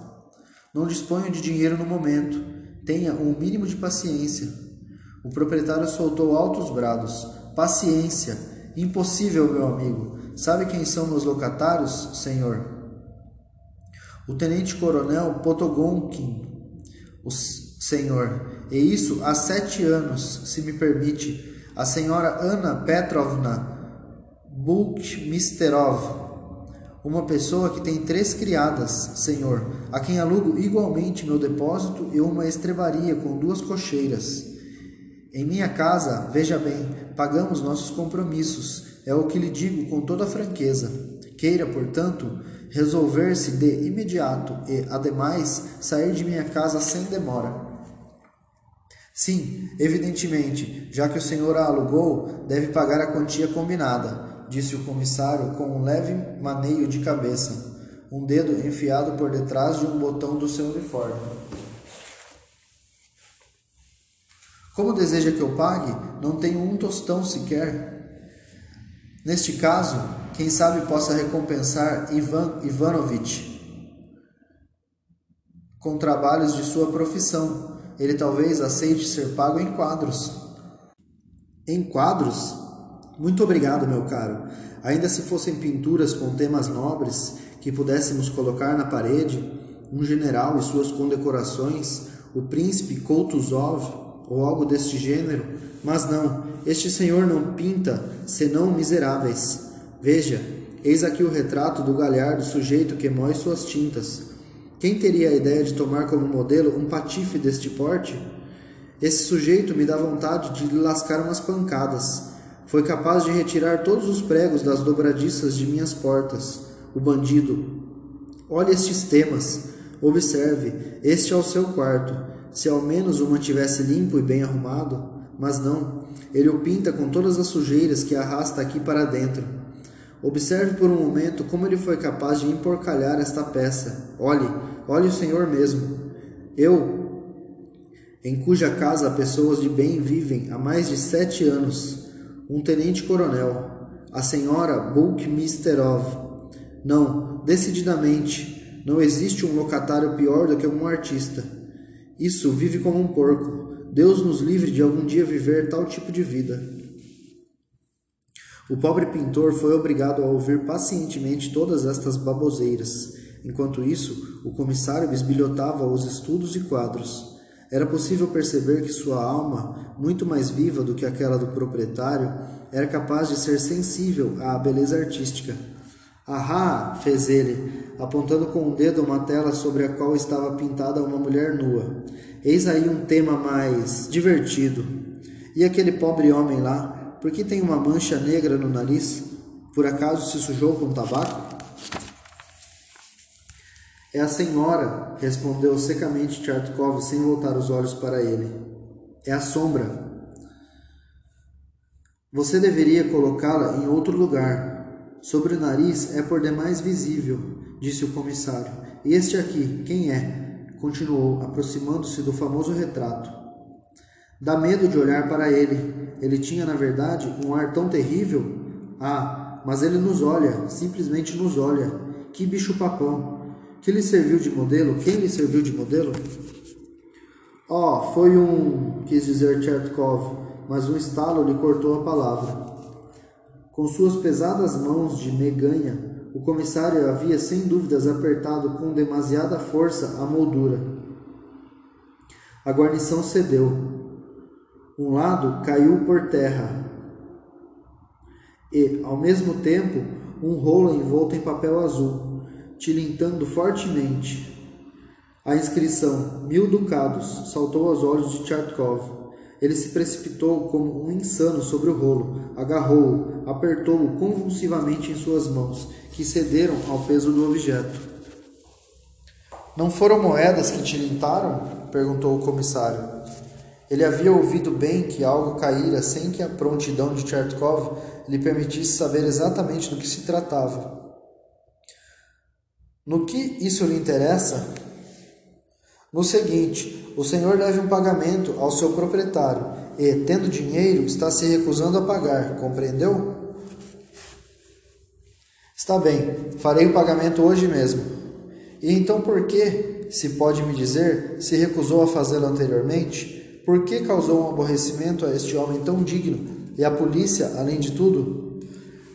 Não disponho de dinheiro no momento. Tenha um mínimo de paciência. O proprietário soltou altos brados. Paciência. Impossível, meu amigo. Sabe quem são meus locatários, senhor? O tenente-coronel Potogonkin, o senhor. E isso há sete anos, se me permite. A senhora Ana Petrovna Bulkmisterov. Uma pessoa que tem três criadas, senhor, a quem alugo igualmente meu depósito e uma estrebaria com duas cocheiras. Em minha casa, veja bem, pagamos nossos compromissos, é o que lhe digo com toda franqueza. Queira, portanto, resolver-se de imediato e, ademais, sair de minha casa sem demora. Sim, evidentemente, já que o senhor a alugou, deve pagar a quantia combinada, disse o comissário com um leve maneio de cabeça, um dedo enfiado por detrás de um botão do seu uniforme. Como deseja que eu pague? Não tenho um tostão sequer. Neste caso, quem sabe possa recompensar Ivan Ivanovich com trabalhos de sua profissão. Ele talvez aceite ser pago em quadros. Em quadros? Muito obrigado, meu caro. Ainda se fossem pinturas com temas nobres que pudéssemos colocar na parede, um general e suas condecorações, o príncipe Koutuzov ou algo deste gênero, mas não, este senhor não pinta senão miseráveis. Veja, eis aqui o retrato do galhardo sujeito que mói suas tintas. Quem teria a ideia de tomar como modelo um patife deste porte? Esse sujeito me dá vontade de lhe lascar umas pancadas. Foi capaz de retirar todos os pregos das dobradiças de minhas portas. O bandido. Olhe estes temas. Observe, este é o seu quarto. Se ao menos o mantivesse limpo e bem arrumado, mas não, ele o pinta com todas as sujeiras que arrasta aqui para dentro. Observe por um momento como ele foi capaz de emporcalhar esta peça. Olhe, olhe o Senhor mesmo. Eu, em cuja casa pessoas de bem vivem há mais de sete anos, um tenente-coronel, a senhora Bulkmisterov. Não, decididamente, não existe um locatário pior do que um artista. Isso vive como um porco. Deus nos livre de algum dia viver tal tipo de vida. O pobre pintor foi obrigado a ouvir pacientemente todas estas baboseiras. Enquanto isso, o comissário bisbilhotava os estudos e quadros. Era possível perceber que sua alma, muito mais viva do que aquela do proprietário, era capaz de ser sensível à beleza artística. Ahá! fez ele, apontando com o dedo uma tela sobre a qual estava pintada uma mulher nua. Eis aí um tema mais divertido. E aquele pobre homem lá, por que tem uma mancha negra no nariz? Por acaso se sujou com tabaco? É a senhora, respondeu secamente Tchartkov sem voltar os olhos para ele. É a sombra. Você deveria colocá-la em outro lugar. Sobre o nariz é por demais visível, disse o comissário. Este aqui, quem é? Continuou, aproximando-se do famoso retrato. Dá medo de olhar para ele. Ele tinha, na verdade, um ar tão terrível. Ah, mas ele nos olha, simplesmente nos olha. Que bicho papão. Que lhe serviu de modelo? Quem lhe serviu de modelo? Oh, foi um, quis dizer Chertkov, mas um estalo lhe cortou a palavra. Com suas pesadas mãos de meganha, o comissário havia sem dúvidas apertado com demasiada força a moldura. A guarnição cedeu. Um lado caiu por terra e, ao mesmo tempo, um rolo envolto em papel azul, tilintando fortemente. A inscrição Mil Ducados saltou aos olhos de Tchartkov. Ele se precipitou como um insano sobre o rolo, agarrou-o, apertou-o convulsivamente em suas mãos, que cederam ao peso do objeto. Não foram moedas que tilintaram? perguntou o comissário. Ele havia ouvido bem que algo caíra sem que a prontidão de Chertkov lhe permitisse saber exatamente do que se tratava. No que isso lhe interessa? No seguinte, o senhor deve um pagamento ao seu proprietário e, tendo dinheiro, está se recusando a pagar, compreendeu? Está bem, farei o pagamento hoje mesmo. E então por que, se pode me dizer, se recusou a fazê-lo anteriormente? Por que causou um aborrecimento a este homem tão digno e à polícia, além de tudo?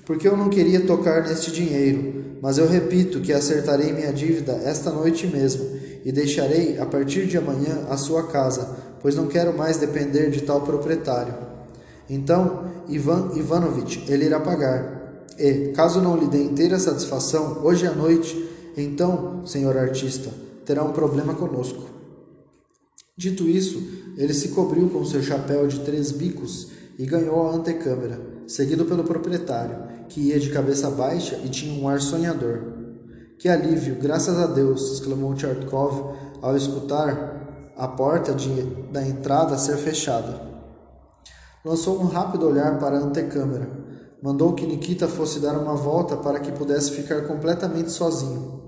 Porque eu não queria tocar neste dinheiro, mas eu repito que acertarei minha dívida esta noite mesmo e deixarei, a partir de amanhã, a sua casa, pois não quero mais depender de tal proprietário. Então, Ivan Ivanovich, ele irá pagar. E, caso não lhe dê inteira satisfação, hoje à noite, então, senhor artista, terá um problema conosco. Dito isso, ele se cobriu com seu chapéu de três bicos e ganhou a antecâmara, seguido pelo proprietário, que ia de cabeça baixa e tinha um ar sonhador. Que alívio, graças a Deus! exclamou Tchartkov ao escutar a porta de, da entrada ser fechada. Lançou um rápido olhar para a antecâmara. Mandou que Nikita fosse dar uma volta para que pudesse ficar completamente sozinho.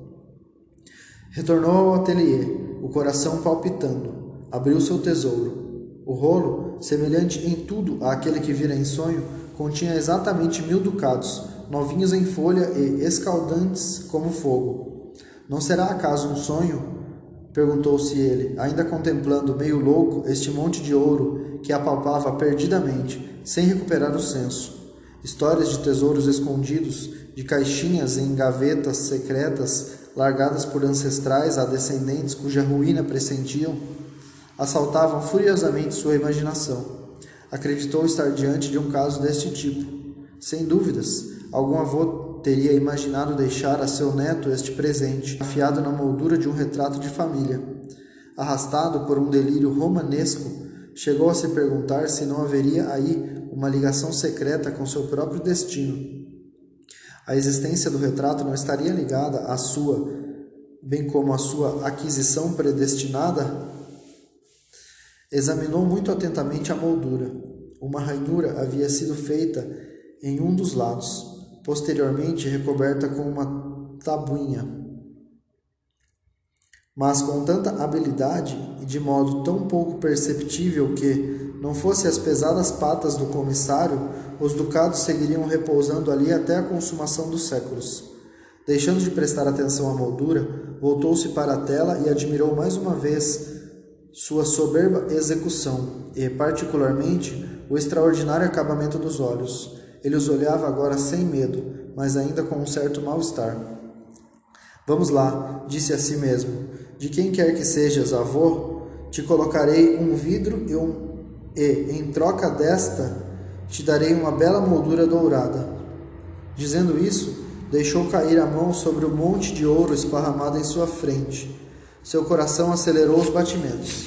Retornou ao ateliê, o coração palpitando abriu seu tesouro. O rolo, semelhante em tudo àquele que vira em sonho, continha exatamente mil ducados, novinhos em folha e escaldantes como fogo. Não será acaso um sonho? perguntou-se ele, ainda contemplando, meio louco, este monte de ouro que apalpava perdidamente, sem recuperar o senso. Histórias de tesouros escondidos, de caixinhas em gavetas secretas, largadas por ancestrais a descendentes cuja ruína pressentiam assaltavam furiosamente sua imaginação. Acreditou estar diante de um caso deste tipo. Sem dúvidas, algum avô teria imaginado deixar a seu neto este presente, afiado na moldura de um retrato de família. Arrastado por um delírio romanesco, chegou a se perguntar se não haveria aí uma ligação secreta com seu próprio destino. A existência do retrato não estaria ligada à sua, bem como à sua aquisição predestinada? Examinou muito atentamente a moldura. Uma ranhura havia sido feita em um dos lados, posteriormente recoberta com uma tabuinha. Mas com tanta habilidade e de modo tão pouco perceptível que, não fosse as pesadas patas do comissário, os ducados seguiriam repousando ali até a consumação dos séculos. Deixando de prestar atenção à moldura, voltou-se para a tela e admirou mais uma vez sua soberba execução e, particularmente, o extraordinário acabamento dos olhos. Ele os olhava agora sem medo, mas ainda com um certo mal-estar. Vamos lá, disse a si mesmo. De quem quer que sejas avô, te colocarei um vidro e, um, e em troca desta, te darei uma bela moldura dourada. Dizendo isso, deixou cair a mão sobre o monte de ouro esparramado em sua frente seu coração acelerou os batimentos.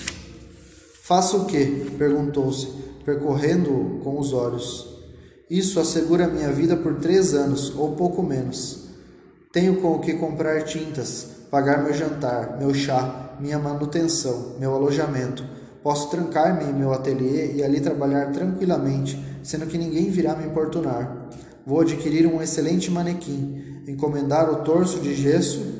Faça o que? perguntou-se, percorrendo-o com os olhos. Isso assegura minha vida por três anos, ou pouco menos. Tenho com o que comprar tintas, pagar meu jantar, meu chá, minha manutenção, meu alojamento. Posso trancar-me em meu ateliê e ali trabalhar tranquilamente, sendo que ninguém virá me importunar. Vou adquirir um excelente manequim, encomendar o torso de gesso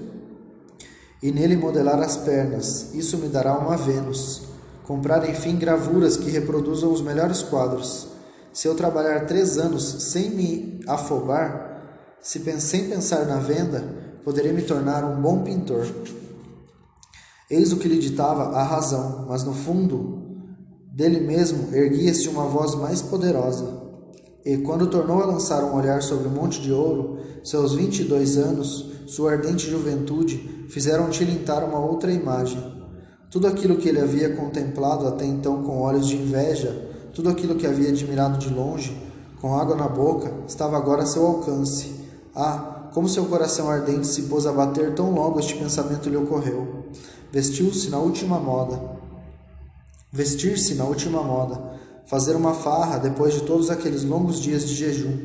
e nele modelar as pernas. Isso me dará uma Vênus. Comprar, enfim, gravuras que reproduzam os melhores quadros. Se eu trabalhar três anos sem me afobar, se sem pensar na venda, poderei me tornar um bom pintor. Eis o que lhe ditava a razão, mas no fundo dele mesmo erguia-se uma voz mais poderosa. E quando tornou a lançar um olhar sobre o monte de ouro, seus vinte e dois anos, sua ardente juventude, fizeram tilintar uma outra imagem. Tudo aquilo que ele havia contemplado até então com olhos de inveja, tudo aquilo que havia admirado de longe, com água na boca, estava agora a seu alcance. Ah, como seu coração ardente se pôs a bater tão logo este pensamento lhe ocorreu. Vestiu-se na última moda. Vestir-se na última moda fazer uma farra depois de todos aqueles longos dias de jejum,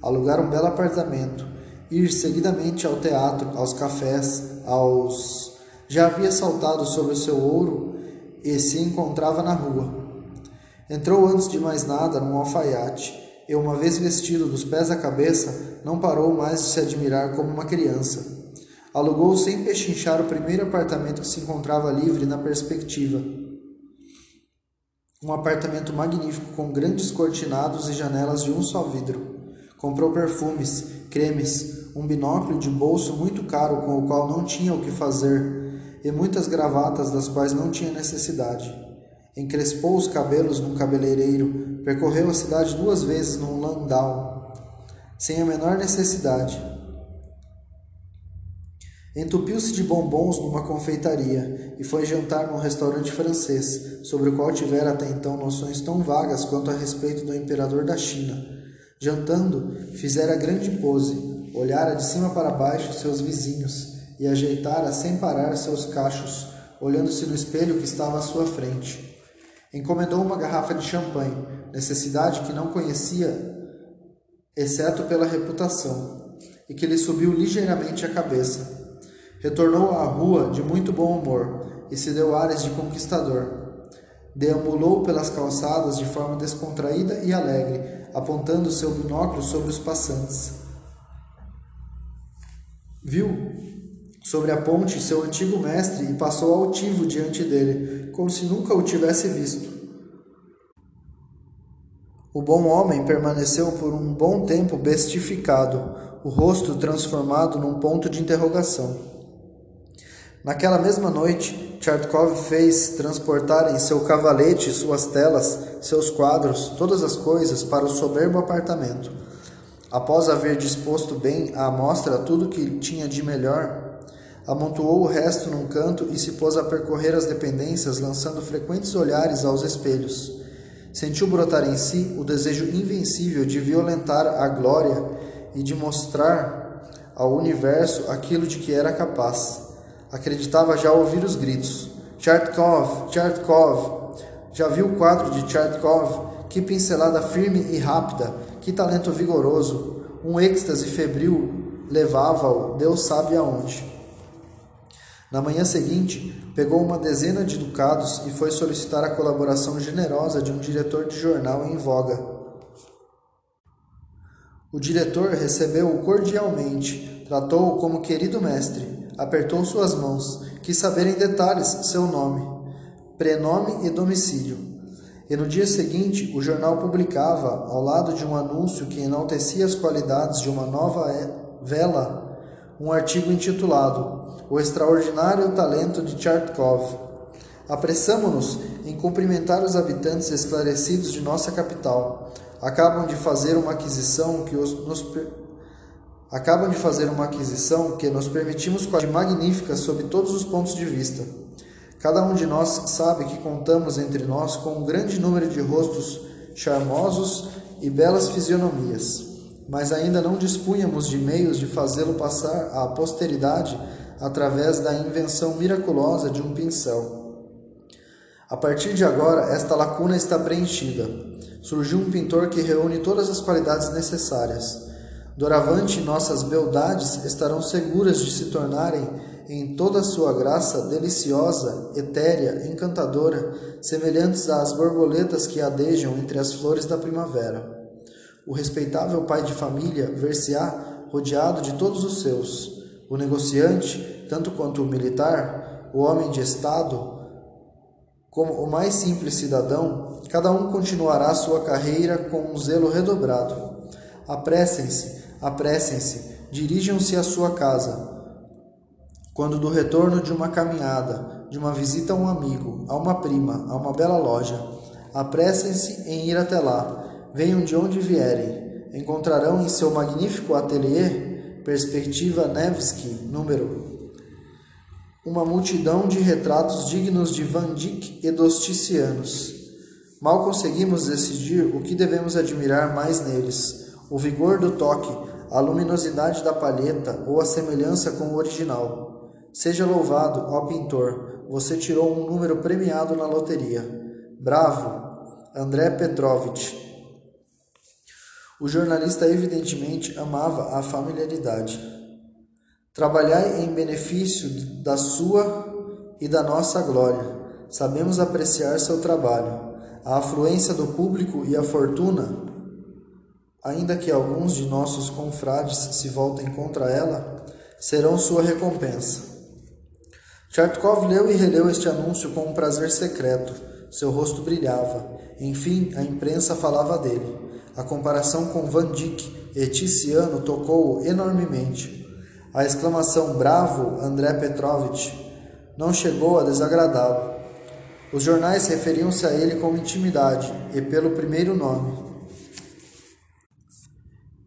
alugar um belo apartamento, ir seguidamente ao teatro, aos cafés, aos. Já havia saltado sobre o seu ouro e se encontrava na rua. Entrou antes de mais nada num alfaiate e, uma vez vestido dos pés à cabeça, não parou mais de se admirar como uma criança. Alugou sem pechinchar o primeiro apartamento que se encontrava livre na perspectiva um apartamento magnífico com grandes cortinados e janelas de um só vidro. Comprou perfumes, cremes, um binóculo de bolso muito caro com o qual não tinha o que fazer e muitas gravatas das quais não tinha necessidade. Encrespou os cabelos num cabeleireiro, percorreu a cidade duas vezes num landau, sem a menor necessidade Entupiu-se de bombons numa confeitaria e foi jantar num restaurante francês, sobre o qual tivera até então noções tão vagas quanto a respeito do imperador da China. Jantando, fizera grande pose, olhara de cima para baixo seus vizinhos e ajeitara sem parar seus cachos, olhando-se no espelho que estava à sua frente. Encomendou uma garrafa de champanhe, necessidade que não conhecia, exceto pela reputação, e que lhe subiu ligeiramente a cabeça. Retornou à rua de muito bom humor e se deu ares de conquistador. Deambulou pelas calçadas de forma descontraída e alegre, apontando seu binóculo sobre os passantes. Viu sobre a ponte seu antigo mestre e passou altivo diante dele, como se nunca o tivesse visto. O bom homem permaneceu por um bom tempo bestificado, o rosto transformado num ponto de interrogação. Naquela mesma noite, Chartkov fez transportar em seu cavalete suas telas, seus quadros, todas as coisas para o soberbo apartamento. Após haver disposto bem à amostra tudo que tinha de melhor, amontoou o resto num canto e se pôs a percorrer as dependências, lançando frequentes olhares aos espelhos. Sentiu brotar em si o desejo invencível de violentar a glória e de mostrar ao universo aquilo de que era capaz. Acreditava já ouvir os gritos. Chartkov, Chartkov. Já viu o quadro de Chartkov que pincelada firme e rápida, que talento vigoroso, um êxtase febril levava-o, Deus sabe aonde. Na manhã seguinte, pegou uma dezena de ducados e foi solicitar a colaboração generosa de um diretor de jornal em voga. O diretor recebeu-o cordialmente, tratou-o como querido mestre, apertou suas mãos, quis saber em detalhes seu nome, prenome e domicílio. E no dia seguinte, o jornal publicava, ao lado de um anúncio que enaltecia as qualidades de uma nova vela, um artigo intitulado O Extraordinário Talento de Chartkov. Apressamo-nos em cumprimentar os habitantes esclarecidos de nossa capital. Acabam de fazer uma aquisição que os, nos acabam de fazer uma aquisição que nos permitimos de magnífica sob todos os pontos de vista. Cada um de nós sabe que contamos entre nós com um grande número de rostos charmosos e belas fisionomias, mas ainda não dispunhamos de meios de fazê-lo passar à posteridade através da invenção miraculosa de um pincel. A partir de agora, esta lacuna está preenchida. Surgiu um pintor que reúne todas as qualidades necessárias Doravante, nossas beldades estarão seguras de se tornarem, em toda a sua graça, deliciosa, etérea, encantadora, semelhantes às borboletas que adejam entre as flores da primavera. O respeitável pai de família ver-se-á rodeado de todos os seus. O negociante, tanto quanto o militar, o homem de Estado, como o mais simples cidadão, cada um continuará sua carreira com um zelo redobrado. Apressem-se, apressem-se, dirijam-se à sua casa. Quando do retorno de uma caminhada, de uma visita a um amigo, a uma prima, a uma bela loja, apressem-se em ir até lá. Venham de onde vierem. Encontrarão em seu magnífico ateliê, Perspectiva Nevsky, número uma multidão de retratos dignos de Van Dyck e dos Ticianos. Mal conseguimos decidir o que devemos admirar mais neles: o vigor do toque, a luminosidade da palheta ou a semelhança com o original. Seja louvado, ó pintor, você tirou um número premiado na loteria. Bravo, André Petrovich. O jornalista evidentemente amava a familiaridade. Trabalhai em benefício da sua e da nossa glória. Sabemos apreciar seu trabalho. A afluência do público e a fortuna ainda que alguns de nossos confrades se voltem contra ela, serão sua recompensa. Chartkov leu e releu este anúncio com um prazer secreto. Seu rosto brilhava. Enfim, a imprensa falava dele. A comparação com Van Dyck e Ticiano tocou-o enormemente. A exclamação Bravo, André Petrovich, não chegou a desagradá-lo. Os jornais referiam-se a ele com intimidade e pelo primeiro nome.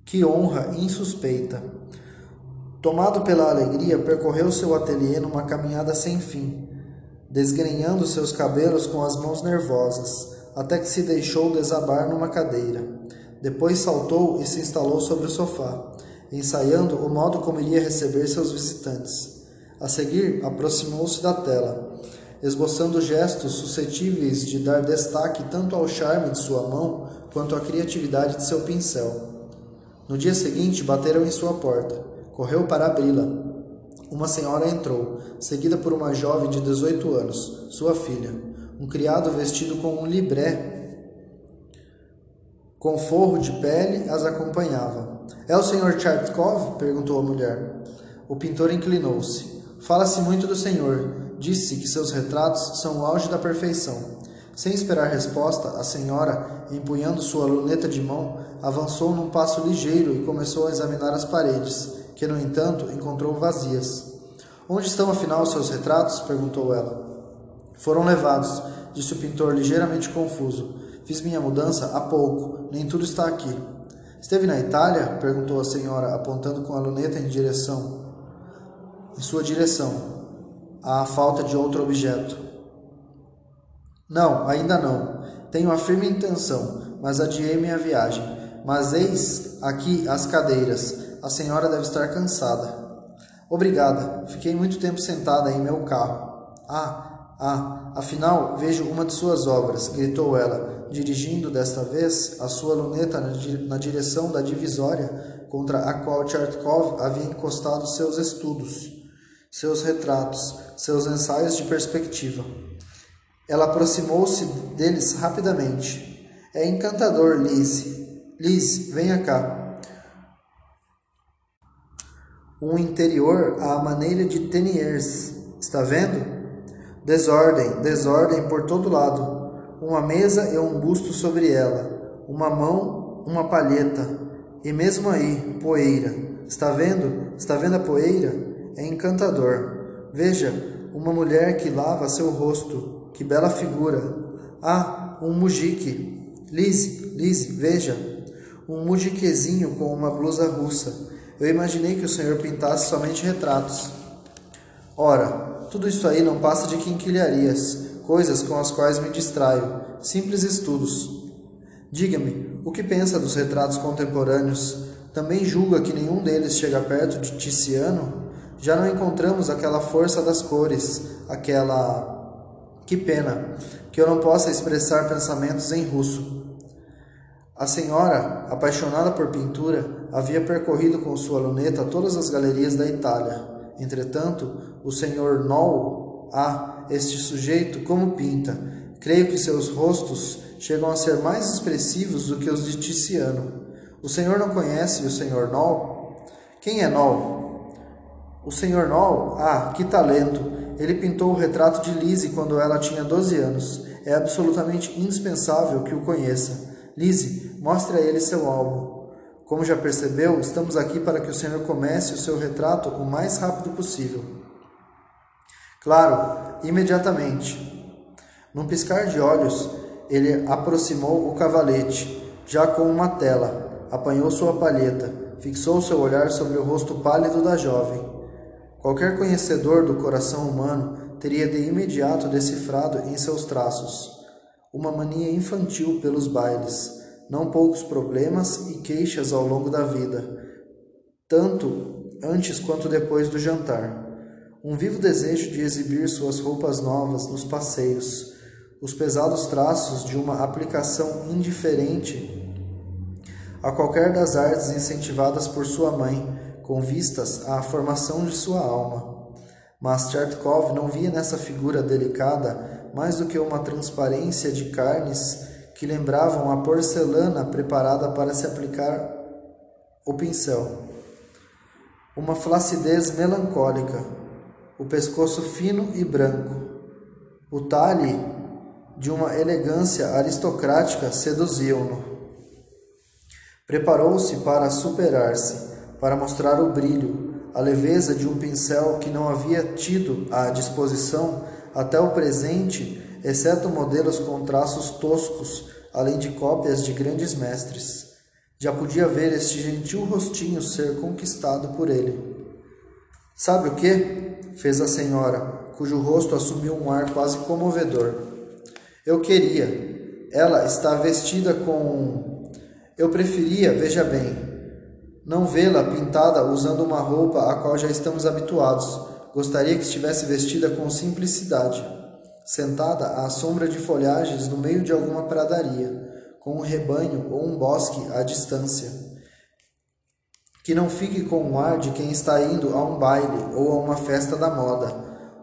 Que honra insuspeita! Tomado pela alegria, percorreu seu ateliê numa caminhada sem fim, desgrenhando seus cabelos com as mãos nervosas, até que se deixou desabar numa cadeira. Depois saltou e se instalou sobre o sofá, ensaiando o modo como iria receber seus visitantes. A seguir, aproximou-se da tela, esboçando gestos suscetíveis de dar destaque tanto ao charme de sua mão quanto à criatividade de seu pincel. No dia seguinte, bateram em sua porta. Correu para abri-la. Uma senhora entrou, seguida por uma jovem de 18 anos, sua filha. Um criado vestido com um libré com forro de pele as acompanhava. É o senhor Chartkov? perguntou a mulher. O pintor inclinou-se. Fala-se muito do senhor. Disse que seus retratos são o auge da perfeição. Sem esperar resposta, a senhora, empunhando sua luneta de mão, avançou num passo ligeiro e começou a examinar as paredes, que, no entanto, encontrou vazias. Onde estão, afinal, os seus retratos? perguntou ela. Foram levados, disse o pintor, ligeiramente confuso. Fiz minha mudança há pouco, nem tudo está aqui. Esteve na Itália? perguntou a senhora, apontando com a luneta em direção. Em sua direção, à falta de outro objeto. Não, ainda não. Tenho a firme intenção, mas adiei minha viagem. Mas eis aqui as cadeiras. A senhora deve estar cansada. Obrigada. Fiquei muito tempo sentada em meu carro. Ah, Ah, afinal, vejo uma de suas obras, gritou ela, dirigindo desta vez a sua luneta na direção da divisória contra a qual Tchertkov havia encostado seus estudos, seus retratos, seus ensaios de perspectiva. Ela aproximou-se deles rapidamente. É encantador, Liz. Liz, venha cá. Um interior à maneira de Teniers. Está vendo? Desordem, desordem por todo lado. Uma mesa e um busto sobre ela. Uma mão, uma palheta. E mesmo aí, poeira. Está vendo? Está vendo a poeira? É encantador. Veja, uma mulher que lava seu rosto. Que bela figura. Ah, um mujique. Lise, Lise, veja. Um mujiquezinho com uma blusa russa. Eu imaginei que o senhor pintasse somente retratos. Ora, tudo isso aí não passa de quinquilharias, coisas com as quais me distraio, simples estudos. Diga-me, o que pensa dos retratos contemporâneos? Também julga que nenhum deles chega perto de Ticiano? Já não encontramos aquela força das cores, aquela. Que pena que eu não possa expressar pensamentos em russo. A senhora, apaixonada por pintura, havia percorrido com sua luneta todas as galerias da Itália. Entretanto, o senhor Noll, ah, este sujeito como pinta. Creio que seus rostos chegam a ser mais expressivos do que os de Ticiano. O senhor não conhece o senhor Noll? Quem é Noll? O senhor Noll? Ah, que talento! Ele pintou o retrato de Lise quando ela tinha 12 anos. É absolutamente indispensável que o conheça. Lise, mostre a ele seu álbum. Como já percebeu, estamos aqui para que o Senhor comece o seu retrato o mais rápido possível. Claro, imediatamente. Num piscar de olhos, ele aproximou o cavalete, já com uma tela, apanhou sua palheta, fixou seu olhar sobre o rosto pálido da jovem. Qualquer conhecedor do coração humano teria de imediato decifrado em seus traços uma mania infantil pelos bailes não poucos problemas e queixas ao longo da vida, tanto antes quanto depois do jantar. Um vivo desejo de exibir suas roupas novas nos passeios, os pesados traços de uma aplicação indiferente a qualquer das artes incentivadas por sua mãe, com vistas à formação de sua alma. Mas Tchertkov não via nessa figura delicada mais do que uma transparência de carnes que lembravam a porcelana preparada para se aplicar o pincel. Uma flacidez melancólica, o pescoço fino e branco, o talhe de uma elegância aristocrática seduziam-no. Preparou-se para superar-se, para mostrar o brilho, a leveza de um pincel que não havia tido à disposição até o presente exceto modelos com traços toscos, além de cópias de grandes mestres. Já podia ver este gentil rostinho ser conquistado por ele. Sabe o que? fez a senhora, cujo rosto assumiu um ar quase comovedor. Eu queria. Ela está vestida com. Eu preferia, veja bem, não vê-la pintada usando uma roupa a qual já estamos habituados. Gostaria que estivesse vestida com simplicidade sentada à sombra de folhagens no meio de alguma pradaria, com um rebanho ou um bosque à distância. Que não fique com o ar de quem está indo a um baile ou a uma festa da moda.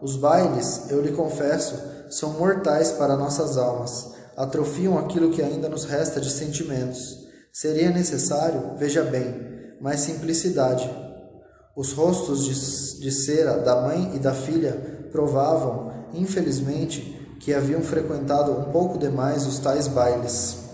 Os bailes, eu lhe confesso, são mortais para nossas almas, atrofiam aquilo que ainda nos resta de sentimentos. Seria necessário, veja bem, mais simplicidade. Os rostos de, de cera da mãe e da filha provavam infelizmente, que haviam frequentado um pouco demais os tais bailes.